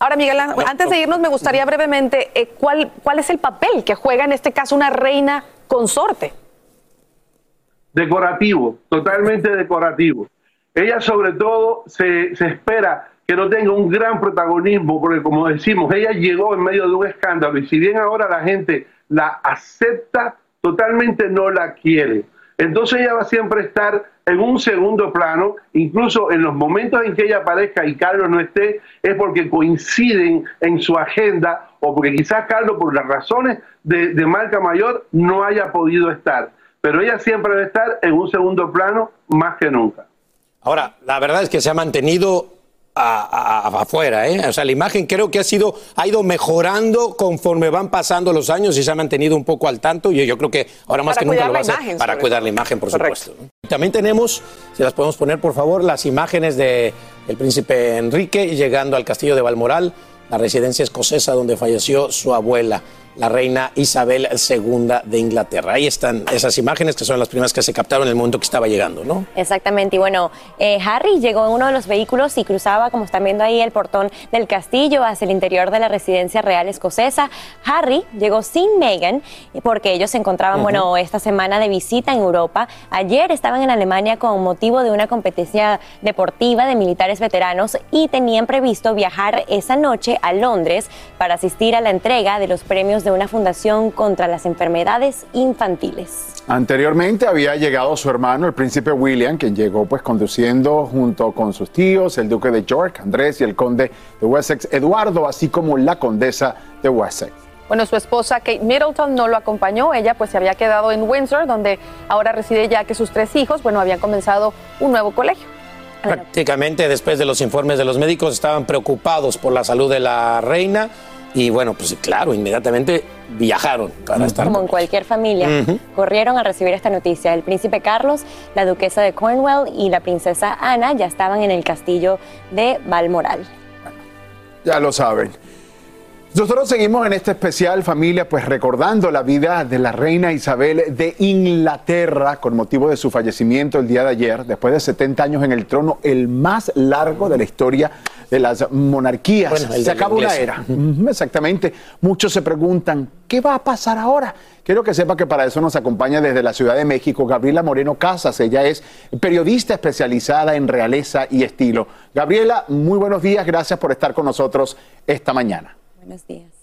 Ahora, Miguel, antes de irnos, me gustaría brevemente, eh, ¿cuál, ¿cuál es el papel que juega en este caso una reina consorte? Decorativo, totalmente decorativo. Ella sobre todo se, se espera que no tenga un gran protagonismo, porque como decimos, ella llegó en medio de un escándalo y si bien ahora la gente la acepta totalmente no la quiere. Entonces ella va siempre a estar en un segundo plano, incluso en los momentos en que ella aparezca y Carlos no esté, es porque coinciden en su agenda o porque quizás Carlos, por las razones de, marca mayor, no haya podido estar. Pero ella siempre debe estar en un segundo plano más que nunca. Ahora, la verdad es que se ha mantenido afuera, ¿eh? O sea, la imagen creo que ha sido, ha ido mejorando conforme van pasando los años y se ha mantenido un poco al tanto. Y yo creo que ahora más que nunca lo va a hacer para cuidar la imagen, por supuesto. También tenemos, si las podemos poner, por favor, las imágenes de el príncipe Enrique llegando al castillo de Balmoral, la residencia escocesa donde falleció su abuela la reina Isabel II de Inglaterra. Ahí están esas imágenes que son las primeras que se captaron en el momento que estaba llegando, ¿no? Exactamente. Y bueno, eh, Harry llegó en uno de los vehículos y cruzaba, como están viendo ahí, el portón del castillo hacia el interior de la residencia real escocesa. Harry llegó sin Meghan porque ellos se encontraban, bueno, esta semana de visita en Europa. Ayer estaban en Alemania con motivo de una competencia deportiva de militares veteranos y tenían previsto viajar esa noche a Londres para asistir a la entrega de los premios de una fundación contra las enfermedades infantiles. Anteriormente había llegado su hermano, el príncipe William, quien llegó pues conduciendo junto con sus tíos, el duque de York, Andrés y el conde de Wessex, Eduardo, así como la condesa de Wessex. Bueno, su esposa Kate Middleton no lo acompañó, ella pues se había quedado en Windsor, donde ahora reside ya que sus tres hijos, bueno, habían comenzado un nuevo colegio. Prácticamente después de los informes de los médicos estaban preocupados por la salud de la reina y bueno, pues claro, inmediatamente viajaron para estar. Como en cualquier familia, corrieron a recibir esta noticia. El príncipe Carlos, la duquesa de Cornwall y la princesa Ana ya estaban en el castillo de Balmoral. Ya lo saben. Nosotros seguimos en este especial familia, pues recordando la vida de la reina Isabel de Inglaterra con motivo de su fallecimiento el día de ayer, después de 70 años en el trono, el más largo de la historia de las monarquías. se acaba una era. Exactamente. Muchos se preguntan, ¿qué va a pasar ahora? Quiero que sepa que para eso nos acompaña desde la Ciudad de México Gabriela Moreno Casas. Ella es periodista especializada en realeza y estilo. Gabriela, muy buenos días. Gracias por estar con nosotros esta mañana. Buenos días.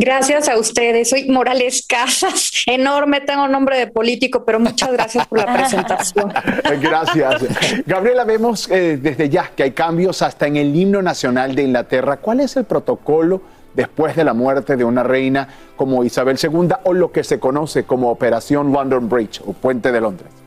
Gracias a ustedes. Soy Morales Casas. Enorme, tengo nombre de político, pero muchas gracias por la presentación. Gracias. Gabriela, vemos eh, desde ya que hay cambios hasta en el himno nacional de Inglaterra. ¿Cuál es el protocolo después de la muerte de una reina como Isabel II o lo que se conoce como Operación London Bridge o Puente de Londres?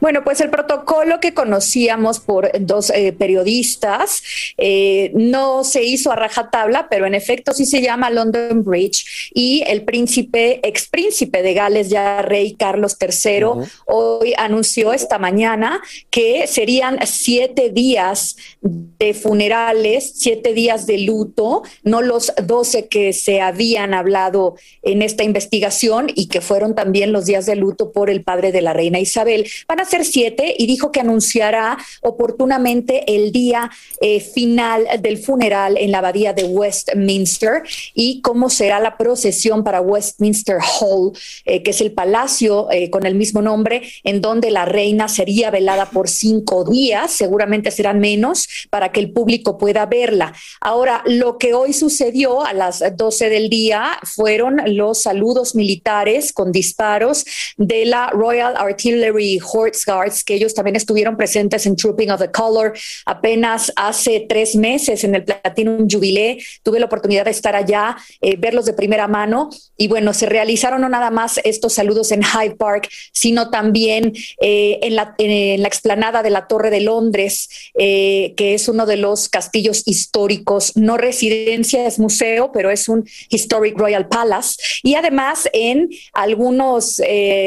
Bueno, pues el protocolo que conocíamos por dos eh, periodistas eh, no se hizo a rajatabla, pero en efecto sí se llama London Bridge y el príncipe, ex príncipe de Gales, ya rey Carlos III, hoy anunció esta mañana que serían siete días de funerales, siete días de luto, no los doce que se habían hablado en esta investigación y que fueron también los días de luto por el padre de la reina Isabel. Van a ser siete y dijo que anunciará oportunamente el día eh, final del funeral en la abadía de Westminster y cómo será la procesión para Westminster Hall, eh, que es el palacio eh, con el mismo nombre, en donde la reina sería velada por cinco días, seguramente serán menos, para que el público pueda verla. Ahora, lo que hoy sucedió a las 12 del día fueron los saludos militares con disparos de la Royal Artillery Horse Guards, que ellos también estuvieron presentes en Trooping of the Color apenas hace tres meses en el Platinum Jubilee. Tuve la oportunidad de estar allá, eh, verlos de primera mano y bueno, se realizaron no nada más estos saludos en Hyde Park, sino también eh, en, la, en, la, explanada de la Torre de Londres, eh, que es uno de los castillos históricos, no residencia, es museo, pero es un Historic Royal Palace. Y además en algunos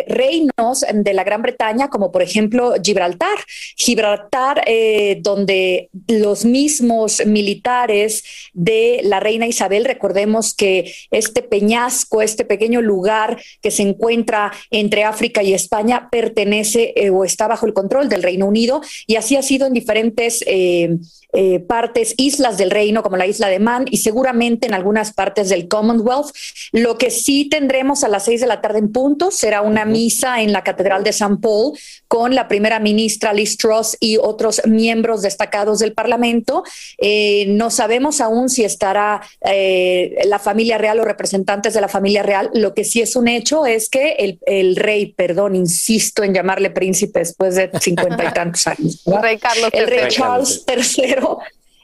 reinos de la Gran Bretaña, como por ejemplo Gibraltar. Gibraltar, eh, donde los mismos militares de la reina Isabel, recordemos que este peñasco, este pequeño lugar que se encuentra entre África y España, pertenece eh, o está bajo el control del Reino Unido y así ha sido en diferentes... Eh, eh, partes, islas del reino, como la isla de Man, y seguramente en algunas partes del Commonwealth. Lo que sí tendremos a las seis de la tarde en punto será una misa en la Catedral de San Paul con la primera ministra Liz Truss y otros miembros destacados del Parlamento. Eh, no sabemos aún si estará eh, la familia real o representantes de la familia real. Lo que sí es un hecho es que el, el rey, perdón, insisto en llamarle príncipe después de cincuenta y tantos años. El rey Carlos El rey. Charles III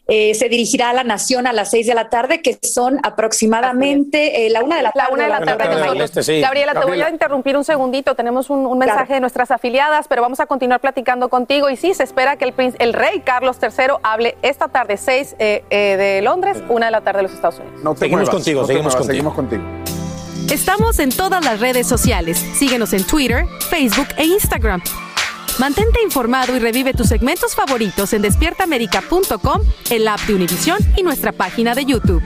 eh, se dirigirá a la nación a las seis de la tarde, que son aproximadamente eh, la una de la tarde. La una de la tarde. de nosotros. Miami. Este, Gabriela, te voy a interrumpir un segundito. Tenemos un, un mensaje de nuestras afiliadas, pero vamos a continuar platicando contigo. Y sí, se espera que el, rey Carlos III hable esta tarde, 6 eh, eh, de Londres, una de la tarde de los Estados Unidos. No Seguimos muevas, contigo, no te seguimos muevas, contigo. seguimos contigo. Estamos en todas las redes sociales. Síguenos en Twitter, Facebook e Instagram. Mantente informado y revive tus segmentos favoritos en despiertaamerica.com, el app de Univision y nuestra página de YouTube.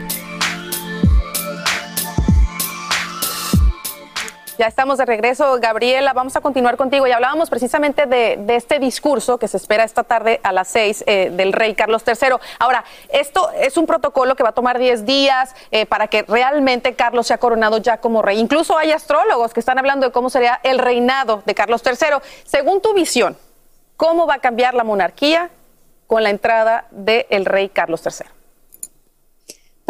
Ya estamos de regreso, Gabriela. Vamos a continuar contigo. Y hablábamos precisamente de, este discurso que se espera esta tarde a las 6 eh, del rey Carlos III. Ahora, esto es un protocolo que va a tomar 10 días eh, para que realmente Carlos sea coronado ya como rey. Incluso hay astrólogos que están hablando de cómo sería el reinado de Carlos III. Según tu visión, ¿cómo va a cambiar la monarquía con la entrada del rey Carlos III?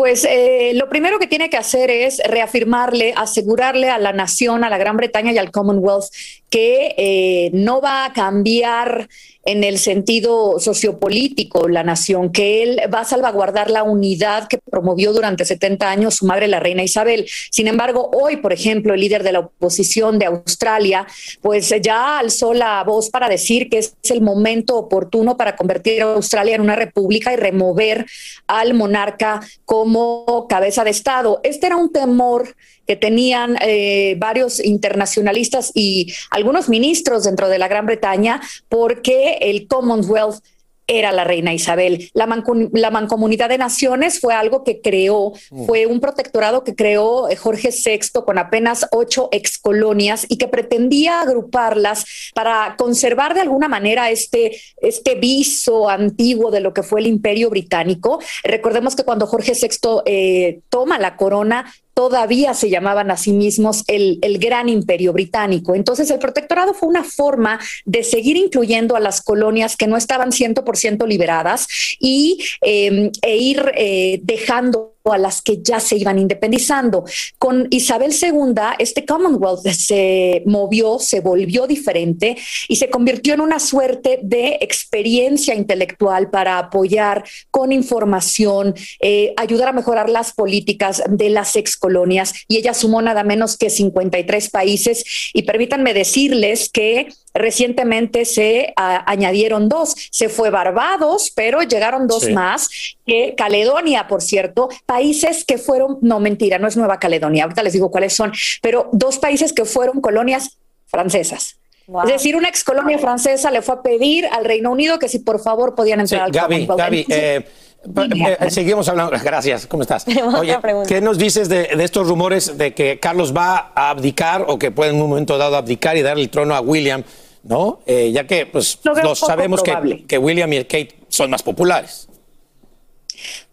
Pues eh, lo primero que tiene que hacer es reafirmarle, asegurarle a la nación, a la Gran Bretaña y al Commonwealth que eh, no va a cambiar en el sentido sociopolítico la nación, que él va a salvaguardar la unidad que promovió durante 70 años su madre, la reina Isabel. Sin embargo, hoy, por ejemplo, el líder de la oposición de Australia, pues ya alzó la voz para decir que es el momento oportuno para convertir a Australia en una república y remover al monarca como cabeza de Estado. Este era un temor que tenían eh, varios internacionalistas y algunos ministros dentro de la Gran Bretaña, porque el Commonwealth era la reina Isabel. La, la mancomunidad de naciones fue algo que creó, fue un protectorado que creó Jorge VI con apenas ocho excolonias y que pretendía agruparlas para conservar de alguna manera este, este viso antiguo de lo que fue el imperio británico. Recordemos que cuando Jorge VI eh, toma la corona, todavía se llamaban a sí mismos el, el, gran imperio británico. Entonces el protectorado fue una forma de seguir incluyendo a las colonias que no estaban 100% liberadas y eh, e ir eh, dejando a las que ya se iban independizando. Con Isabel II, este Commonwealth se movió, se volvió diferente y se convirtió en una suerte de experiencia intelectual para apoyar con información, eh, ayudar a mejorar las políticas de las excolonias y ella sumó nada menos que 53 países y permítanme decirles que recientemente se a, añadieron dos, se fue Barbados, pero llegaron dos sí. más, que Caledonia, por cierto, países que fueron, no mentira, no es Nueva Caledonia, ahorita les digo cuáles son, pero dos países que fueron colonias francesas. Wow. Es decir, una ex colonia francesa le fue a pedir al Reino Unido que si por favor podían entrar sí, al Gaby, Gaby, eh, eh, seguimos hablando. Gracias, ¿cómo estás? Oye, ¿qué nos dices de, de, estos rumores de que Carlos va a abdicar o que puede en un momento dado abdicar y darle el trono a William? ¿No? Eh, ya que pues, los sabemos que, que William y Kate son más populares.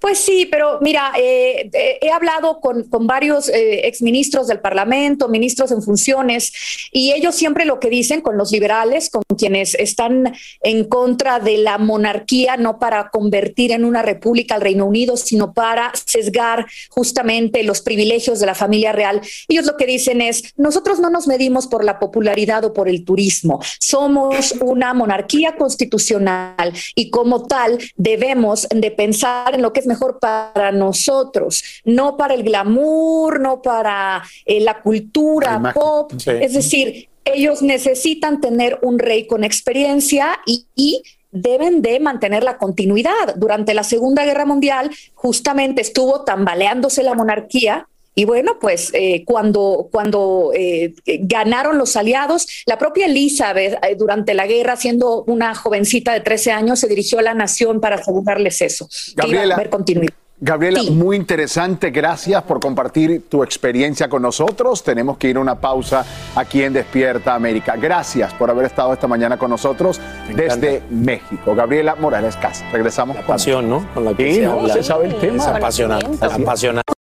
Pues sí, pero mira, eh, eh, he hablado con, con varios eh, exministros del Parlamento, ministros en funciones, y ellos siempre lo que dicen con los liberales, con quienes están en contra de la monarquía, no para convertir en una república al Reino Unido, sino para sesgar justamente los privilegios de la familia real. Ellos lo que dicen es, nosotros no nos medimos por la popularidad o por el turismo, somos una monarquía constitucional y como tal debemos de pensar en lo que es mejor para nosotros, no para el glamour, no para eh, la cultura la pop. Sí. Es decir, ellos necesitan tener un rey con experiencia y, y deben de mantener la continuidad. Durante la Segunda Guerra Mundial justamente estuvo tambaleándose la monarquía y bueno, pues eh, cuando, cuando eh, ganaron los aliados, la propia Elizabeth eh, durante la guerra, siendo una jovencita de 13 años, se dirigió a la nación para asegurarles eso. Gabriela, ver continuidad. Gabriela, sí. muy interesante. Gracias por compartir tu experiencia con nosotros. Tenemos que ir a una pausa aquí en Despierta América. Gracias por haber estado esta mañana con nosotros desde México. Gabriela Morales Casa. Regresamos. La pasión, ¿no? Con la que sí, se, no, se sabe el tema. Es apasionante. Es apasionante.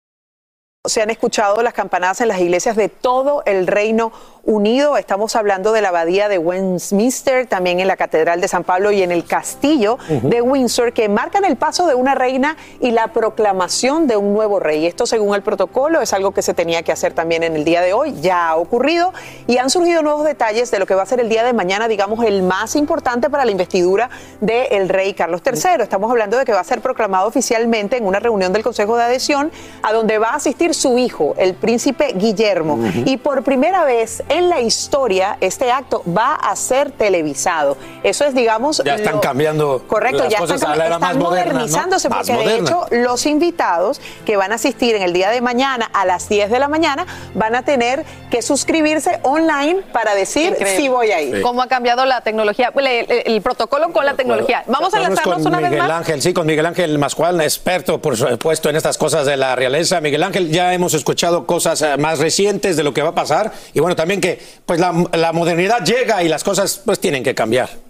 Se han escuchado las campanadas en las iglesias de todo el Reino Unido. Estamos hablando de la abadía de Westminster, también en la Catedral de San Pablo y en el castillo de Windsor, que marcan el paso de una reina y la proclamación de un nuevo rey. Esto, según el protocolo, es algo que se tenía que hacer también en el día de hoy. Ya ha ocurrido y han surgido nuevos detalles de lo que va a ser el día de mañana, digamos, el más importante para la investidura del rey Carlos III. Estamos hablando de que va a ser proclamado oficialmente en una reunión del Consejo de Adhesión, a donde va a asistir su hijo, el príncipe Guillermo. Y por primera vez en la historia, este acto va a ser televisado. Eso es, digamos. Ya están lo- cambiando Correcto, las ya cosas están, a la era están más moderna, ¿no? modernizándose Más porque de hecho los invitados que van a asistir en el día de mañana a las 10 de la mañana van a tener que suscribirse online para decir Increíble. si voy a ir. ¿Cómo ha cambiado la tecnología? El, el- el protocolo con la tecnología. Vamos a con una vez Miguel más. Ángel, sí, con Miguel Ángel Mascual, experto, por supuesto, en estas cosas de la realeza. Miguel Ángel, ya hemos escuchado cosas eh, más recientes de lo que va a pasar y bueno, también que pues la, la modernidad llega y las cosas pues tienen que cambiar.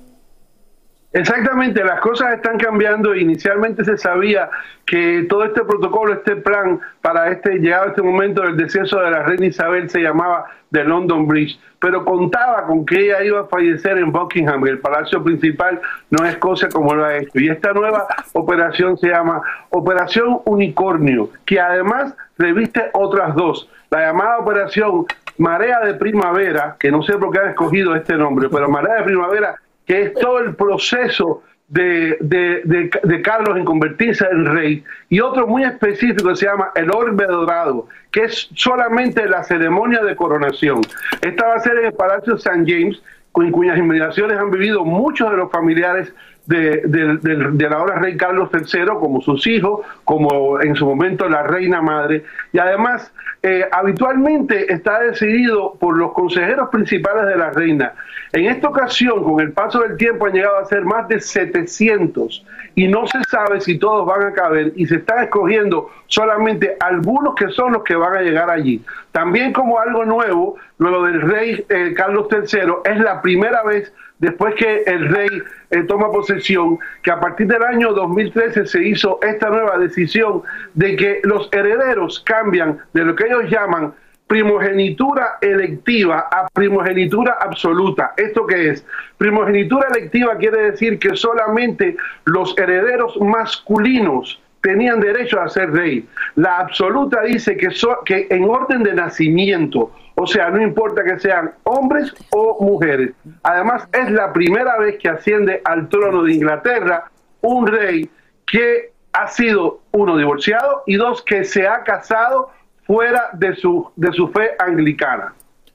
Exactamente, las cosas están cambiando. Inicialmente se sabía que todo este protocolo, este plan para este llegado a este momento del deceso de la reina Isabel se llamaba de London Bridge, pero contaba con que ella iba a fallecer en Buckingham, el palacio principal no es cosa como lo ha hecho. Y esta nueva operación se llama Operación Unicornio, que además reviste otras dos. La llamada Operación Marea de Primavera, que no sé por qué han escogido este nombre, pero Marea de Primavera que es todo el proceso de, de- de- de Carlos en convertirse en rey, y otro muy específico que se llama el Orbe Dorado, que es solamente la ceremonia de coronación. Esta va a ser en el Palacio St. James, en cuyas inmediaciones han vivido muchos de los familiares de, del- del ahora rey Carlos III, como sus hijos, como en su momento la reina madre, y además eh, habitualmente está decidido por los consejeros principales de la reina. En esta ocasión, con el paso del tiempo, han llegado a ser más de 700 y no se sabe si todos van a caber y se están escogiendo solamente algunos que son los que van a llegar allí. También como algo nuevo, lo del rey eh, Carlos III es la primera vez después que el rey eh, toma posesión, que a partir del año 2013 se hizo esta nueva decisión de que los herederos cambian de lo que ellos llaman primogenitura electiva a primogenitura absoluta. ¿Esto qué es? Primogenitura electiva quiere decir que solamente los herederos masculinos tenían derecho a ser rey. La absoluta dice que, so- que en orden de nacimiento, o sea, no importa que sean hombres o mujeres. Además, es la primera vez que asciende al trono de Inglaterra un rey que ha sido, uno, divorciado y dos, que se ha casado fuera de su, de su fe anglicana.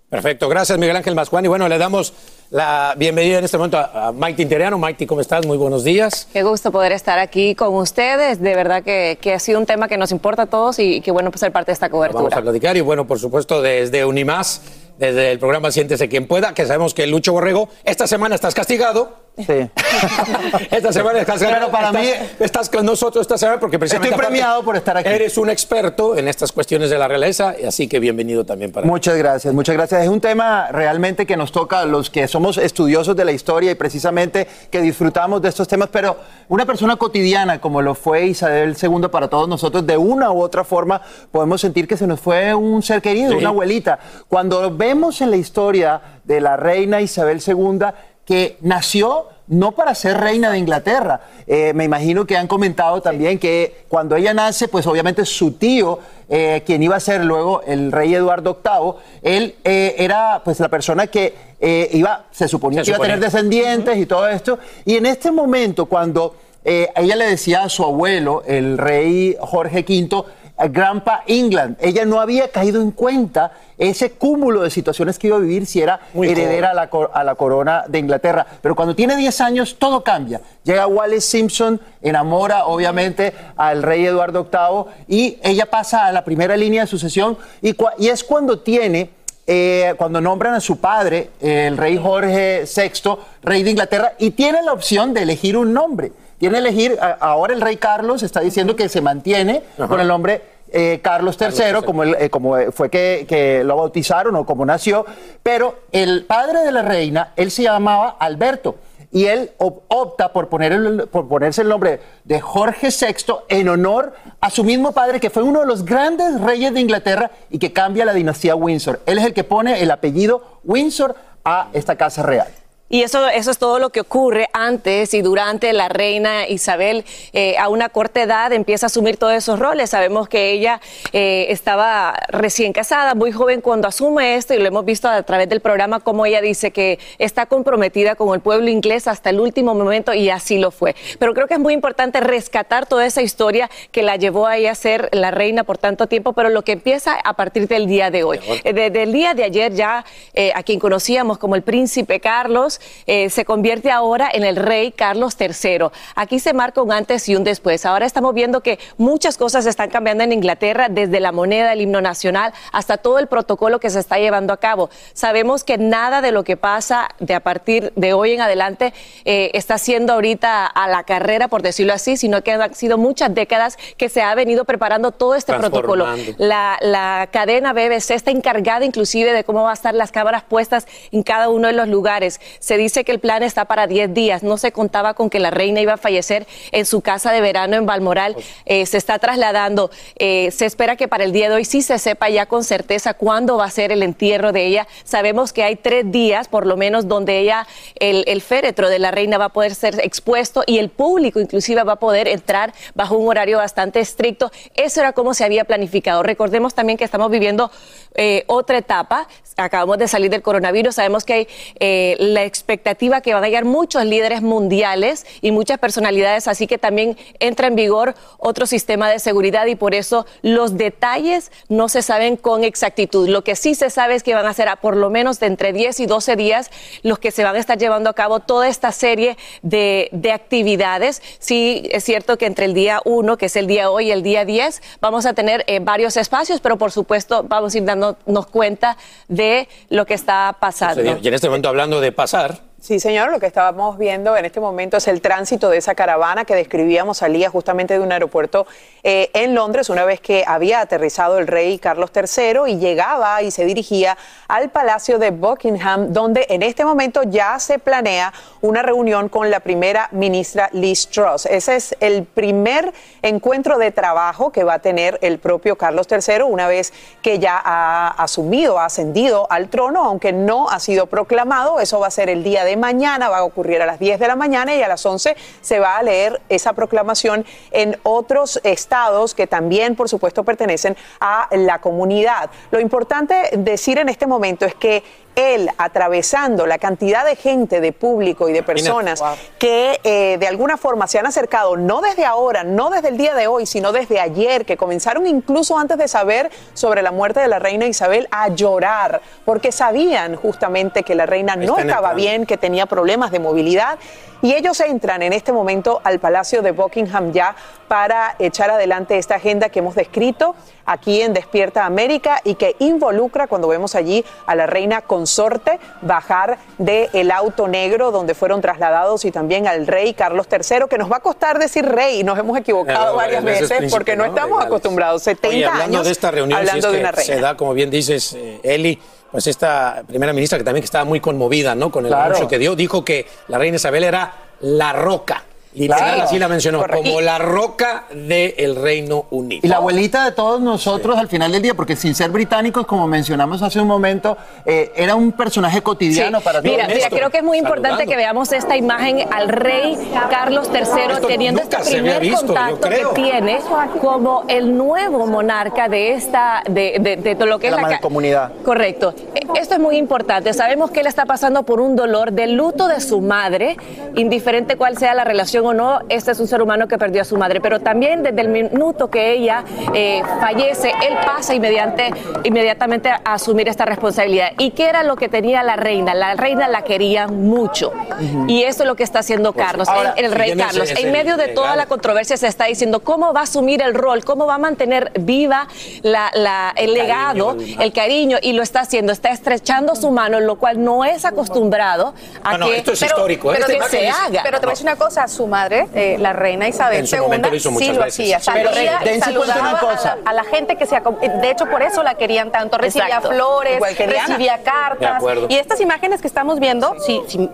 Perfecto, gracias Miguel Ángel Mascuán. Y bueno, le damos la bienvenida en este momento a, a Maite Interiano. Maite, ¿cómo estás? Muy buenos días. Qué gusto poder estar aquí con ustedes. De verdad que, que ha sido un tema que nos importa a todos y qué bueno pues, ser parte de esta cobertura. Vamos a platicar y bueno, por supuesto, desde Unimás, desde el programa Siéntese quien pueda, que sabemos que Lucho Borrego, esta semana estás castigado. Sí. Esta semana estás. Pero para estás, mí- estás con nosotros esta semana porque precisamente Estoy premiado por estar aquí. Eres un experto en estas cuestiones de la realeza, así que bienvenido también para Muchas gracias, muchas gracias. Es un tema realmente que nos toca a los que somos estudiosos de la historia y precisamente que disfrutamos de estos temas, pero una persona cotidiana como lo fue Isabel II para todos nosotros, de una u otra forma podemos sentir que se nos fue un ser querido, Sí. una abuelita. Cuando vemos en la historia de la reina Isabel II que nació no para ser reina de Inglaterra. Eh, me imagino que han comentado también que cuando ella nace, pues obviamente su tío, eh, quien iba a ser luego el rey Eduardo VIII, él eh, era pues la persona que iba, se suponía Se que iba a tener descendientes y todo esto. Y en este momento, cuando ella le decía a su abuelo, el rey Jorge V, Grandpa England, ella no había caído en cuenta ese cúmulo de situaciones que iba a vivir si era Muy heredera a la, cor- a la corona de Inglaterra. Pero cuando tiene 10 años, todo cambia. Llega Wallace Simpson, enamora obviamente al rey Eduardo VIII y ella pasa a la primera línea de sucesión y, es cuando tiene eh, cuando nombran a su padre, el rey Jorge VI, rey de Inglaterra, y tiene la opción de elegir un nombre. Tiene elegir, a- ahora el rey Carlos está diciendo que se mantiene Ajá. con el nombre eh, Carlos III, como, el- eh, como eh, fue que, que lo bautizaron o como nació, pero el padre de la reina, él se llamaba Alberto. y él op- opta por, poner el- por ponerse el nombre de Jorge VI en honor a su mismo padre, que fue uno de los grandes reyes de Inglaterra y que cambia la dinastía Windsor. Él es el que pone el apellido Windsor a esta casa real. Y eso, eso es todo lo que ocurre antes y durante la reina Isabel eh, a una corta edad empieza a asumir todos esos roles. Sabemos que ella eh, estaba recién casada, muy joven cuando asume esto y lo hemos visto a través del programa como ella dice que está comprometida con el pueblo inglés hasta el último momento y así lo fue. Pero creo que es muy importante rescatar toda esa historia que la llevó a ella a ser la reina por tanto tiempo, pero lo que empieza a partir del día de hoy. Eh, Desde el día de ayer ya eh, a quien conocíamos como el príncipe Carlos eh, se convierte ahora en el rey Carlos III. Aquí se marca un antes y un después. Ahora estamos viendo que muchas cosas están cambiando en Inglaterra, desde la moneda, el himno nacional, hasta todo el protocolo que se está llevando a cabo. Sabemos que nada de lo que pasa de a partir de hoy en adelante eh, está siendo ahorita a la carrera, por decirlo así, sino que han sido muchas décadas que se ha venido preparando todo este protocolo. La, la cadena BBC está encargada inclusive de cómo van a estar las cámaras puestas en cada uno de los lugares. Se dice que el plan está para 10 días. No se contaba con que la reina iba a fallecer en su casa de verano en Balmoral. Eh, se está trasladando. Eh, se espera que para el día de hoy sí se sepa ya con certeza cuándo va a ser el entierro de ella. Sabemos que hay tres días, por lo menos, donde ella, el, el féretro de la reina va a poder ser expuesto y el público inclusive va a poder entrar bajo un horario bastante estricto. Eso era como se había planificado. Recordemos también que estamos viviendo eh, otra etapa. Acabamos de salir del coronavirus. Sabemos que hay la expectativa que van a llegar muchos líderes mundiales y muchas personalidades, así que también entra en vigor otro sistema de seguridad y por eso los detalles no se saben con exactitud. Lo que sí se sabe es que van a ser a por lo menos de entre 10 y 12 días los que se van a estar llevando a cabo toda esta serie de, de actividades. Sí, es cierto que entre el día 1, que es el día hoy, y el día 10, vamos a tener eh, varios espacios, pero por supuesto vamos a ir dándonos cuenta de lo que está pasando. Y en este momento hablando de pasar, Sí, señor, lo que estábamos viendo en este momento es el tránsito de esa caravana que describíamos salía justamente de un aeropuerto eh, en Londres una vez que había aterrizado el rey Carlos III y llegaba y se dirigía al Palacio de Buckingham, donde en este momento ya se planea una reunión con la primera ministra Liz Truss. Ese es el primer encuentro de trabajo que va a tener el propio Carlos III una vez que ya ha asumido, ha ascendido al trono, aunque no ha sido proclamado. Eso va a ser el día de mañana, va a ocurrir a las 10 de la mañana y a las 11 se va a leer esa proclamación en otros estados que también, por supuesto, pertenecen a la comunidad. Lo importante decir en este momento es que él atravesando la cantidad de gente, de público y de personas que eh, de alguna forma se han acercado, no desde ahora, no desde el día de hoy, sino desde ayer, que comenzaron incluso antes de saber sobre la muerte de la reina Isabel a llorar, porque sabían justamente que la reina no estaba bien, que tenía problemas de movilidad. Y ellos entran en este momento al Palacio de Buckingham ya para echar adelante esta agenda que hemos descrito aquí en Despierta América y que involucra, cuando vemos allí a la reina consorte, bajar del auto negro donde fueron trasladados y también al rey Carlos III, que nos va a costar decir rey, nos hemos equivocado varias veces porque no, ¿no? estamos De acostumbrados, 70 Oye, hablando años de esta reunión, si hablando es de una reina. se da, como bien dices, eh, Eli, pues esta primera ministra que también que estaba muy conmovida, ¿no? Con el Claro. anuncio que dio, dijo que la reina Isabel era la roca. Literal, Claro. así la mencionó, Correcto. como la roca del Reino Unido. Y la abuelita de todos nosotros al final del día, porque sin ser británicos, como mencionamos hace un momento, eh, era un personaje cotidiano Sí. para todos. Mira, mira, creo que es muy importante Saludando. que veamos esta imagen al rey Carlos III Esto teniendo este primer visto, contacto que tiene como el nuevo monarca de esta, de, de- de todo lo que La es la mancomunidad. Correcto. Eh, Esto es muy importante. Sabemos que él está pasando por un dolor de luto de su madre, indiferente cuál sea la relación o no. Este es un ser humano que perdió a su madre, pero también desde el minuto que ella eh, fallece, él pasa inmediante, inmediatamente a asumir esta responsabilidad. ¿Y qué era lo que tenía la reina? La reina la quería mucho. Y eso es lo que está haciendo Carlos, Ahora, el, el rey ese- Carlos. ese En medio de toda la controversia se está diciendo cómo va a asumir el rol, cómo va a mantener viva la- la- el legado, el cariño, y lo está haciendo. Está estrechando su mano, lo cual no es acostumbrado a No, no, que, esto es pero- histórico, ¿eh? pero Este que se es- haga. Pero te voy a decir una cosa, su madre, eh, la reina Isabel II, momento lo hizo sí muchas lo hacía. Pero, Salía y dense cuenta saludaba una a cosa. la, a la gente que se... acom- De hecho, por eso la querían tanto. Recibía Exacto. flores, recibía cartas. Y estas imágenes que estamos viendo, si, si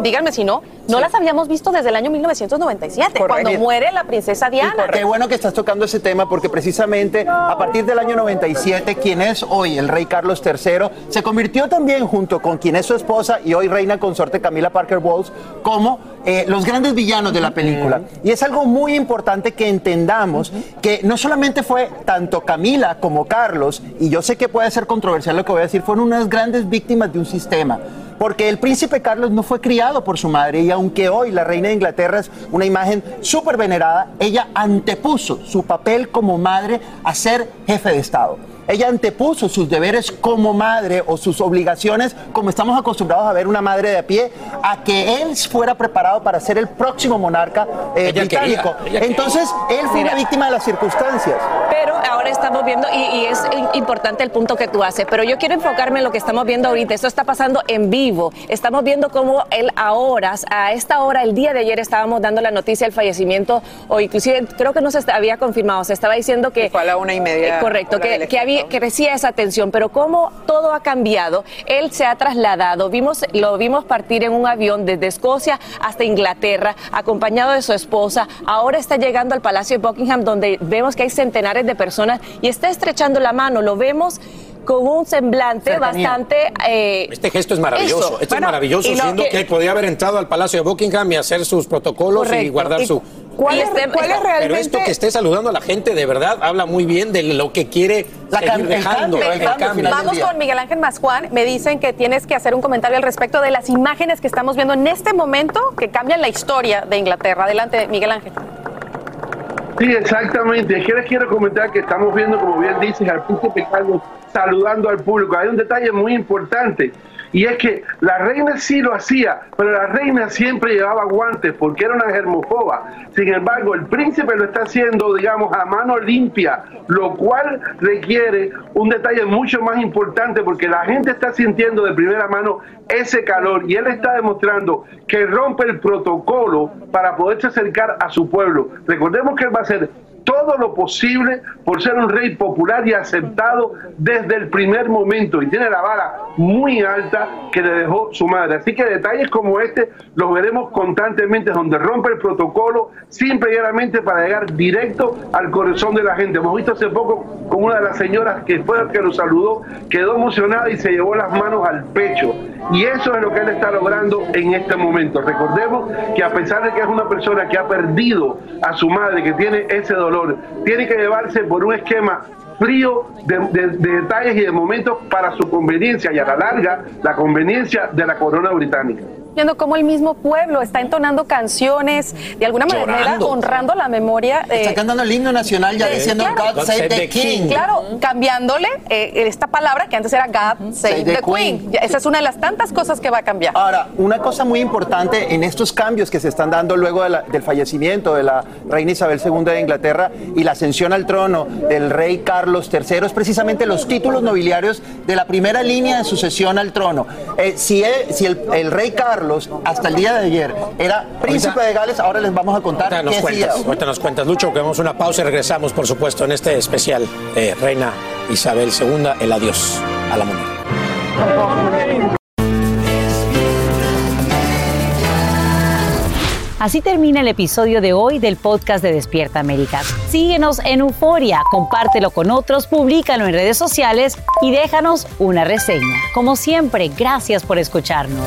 díganme si no, no las habíamos visto desde el año 1997, cuando muere la princesa Diana. Qué bueno que estás tocando ese tema porque precisamente a partir del año 97, quien es hoy el rey Carlos III, se convirtió también junto con quien es su esposa y hoy reina consorte Camila Parker Bowles como eh, los grandes villanos de la película. Y es algo muy importante que entendamos que no solamente fue tanto Camila como Carlos, y yo sé que puede ser controversial lo que voy a decir, fueron unas grandes víctimas de un sistema porque el príncipe Carlos no fue criado por su madre y aunque hoy la reina de Inglaterra es una imagen súper venerada, ella antepuso su papel como madre a ser jefe de Estado. Ella antepuso sus deberes como madre o sus obligaciones, como estamos acostumbrados a ver una madre de a pie, a que él fuera preparado para ser el próximo monarca eh, británico. Entonces, él fue una víctima de las circunstancias. Pero ahora estamos viendo, y, y, es importante el punto que tú haces, pero yo quiero enfocarme en lo que estamos viendo ahorita. Esto está pasando en vivo. Estamos viendo cómo él ahora, a esta hora, el día de ayer, estábamos dando la noticia del fallecimiento, o inclusive creo que no se había confirmado, se estaba diciendo que... Fue a la una y media. Eh, correcto, que, que había crecía esa tensión, pero como todo ha cambiado, él se ha trasladado, vimos, lo vimos partir en un avión desde Escocia hasta Inglaterra, acompañado de su esposa, ahora está llegando al Palacio de Buckingham, donde vemos que hay centenares de personas y está estrechando la mano, lo vemos con un semblante bastante... Eh, este gesto es maravilloso, este es maravilloso, siendo que, podía haber entrado al Palacio de Buckingham y hacer sus protocolos y guardar su... ¿Cuál, es, realmente? Pero esto que esté saludando a la gente de verdad habla muy bien de lo que quiere la seguir dejando. El cambio, Vamos con Miguel Ángel Masjuan. Me dicen que tienes que hacer un comentario al respecto de las imágenes que estamos viendo en este momento que cambian la historia de Inglaterra. Adelante, Miguel Ángel. Sí, exactamente. Es que les quiero comentar que estamos viendo, como bien dices, al príncipe Carlos saludando al público. Hay un detalle muy importante y es que la reina sí lo hacía, pero la reina siempre llevaba guantes porque era una germofoba. Sin embargo, el príncipe lo está haciendo, digamos, a mano limpia, lo cual requiere un detalle mucho más importante porque la gente está sintiendo de primera mano ese calor y él está demostrando que rompe el protocolo para poderse acercar a su pueblo. Recordemos que él va a ser todo lo posible por ser un rey popular y aceptado desde el primer momento y tiene la vara muy alta que le dejó su madre. Así que detalles como este los veremos constantemente donde rompe el protocolo simple y para llegar directo al corazón de la gente. Hemos visto hace poco con una de las señoras que fue la que lo saludó, quedó emocionada y se llevó las manos al pecho. Y eso es lo que él está logrando en este momento. Recordemos que a pesar de que es una persona que ha perdido a su madre, que tiene ese dolor, tiene que llevarse por un esquema frío de, detalles y de momentos para su conveniencia y a la larga la conveniencia de la corona británica viendo cómo el mismo pueblo está entonando canciones, de alguna manera honrando la memoria. está cantando el himno nacional ya diciendo God, save the, king. Claro, cambiándole eh, esta palabra que antes era God save, the, queen. Esa es una de las tantas cosas que va a cambiar. Ahora, una cosa muy importante en estos cambios que se están dando luego del fallecimiento de la reina Isabel II de Inglaterra y la ascensión al trono del rey Carlos III es precisamente los títulos nobiliarios de la primera línea de sucesión al trono. Eh, si, si el rey Carlos hasta el día de ayer, era príncipe de Gales. Ahora les vamos a contar ahorita nos cuentas, Ahorita nos cuentas, Lucho, que vamos a una pausa y regresamos, por supuesto, en este especial de Reina Isabel II, el adiós a la monarquía. Así termina el episodio de hoy del podcast de Despierta América. Síguenos en Euforia, compártelo con otros, públicalo en redes sociales y déjanos una reseña. Como siempre, gracias por escucharnos.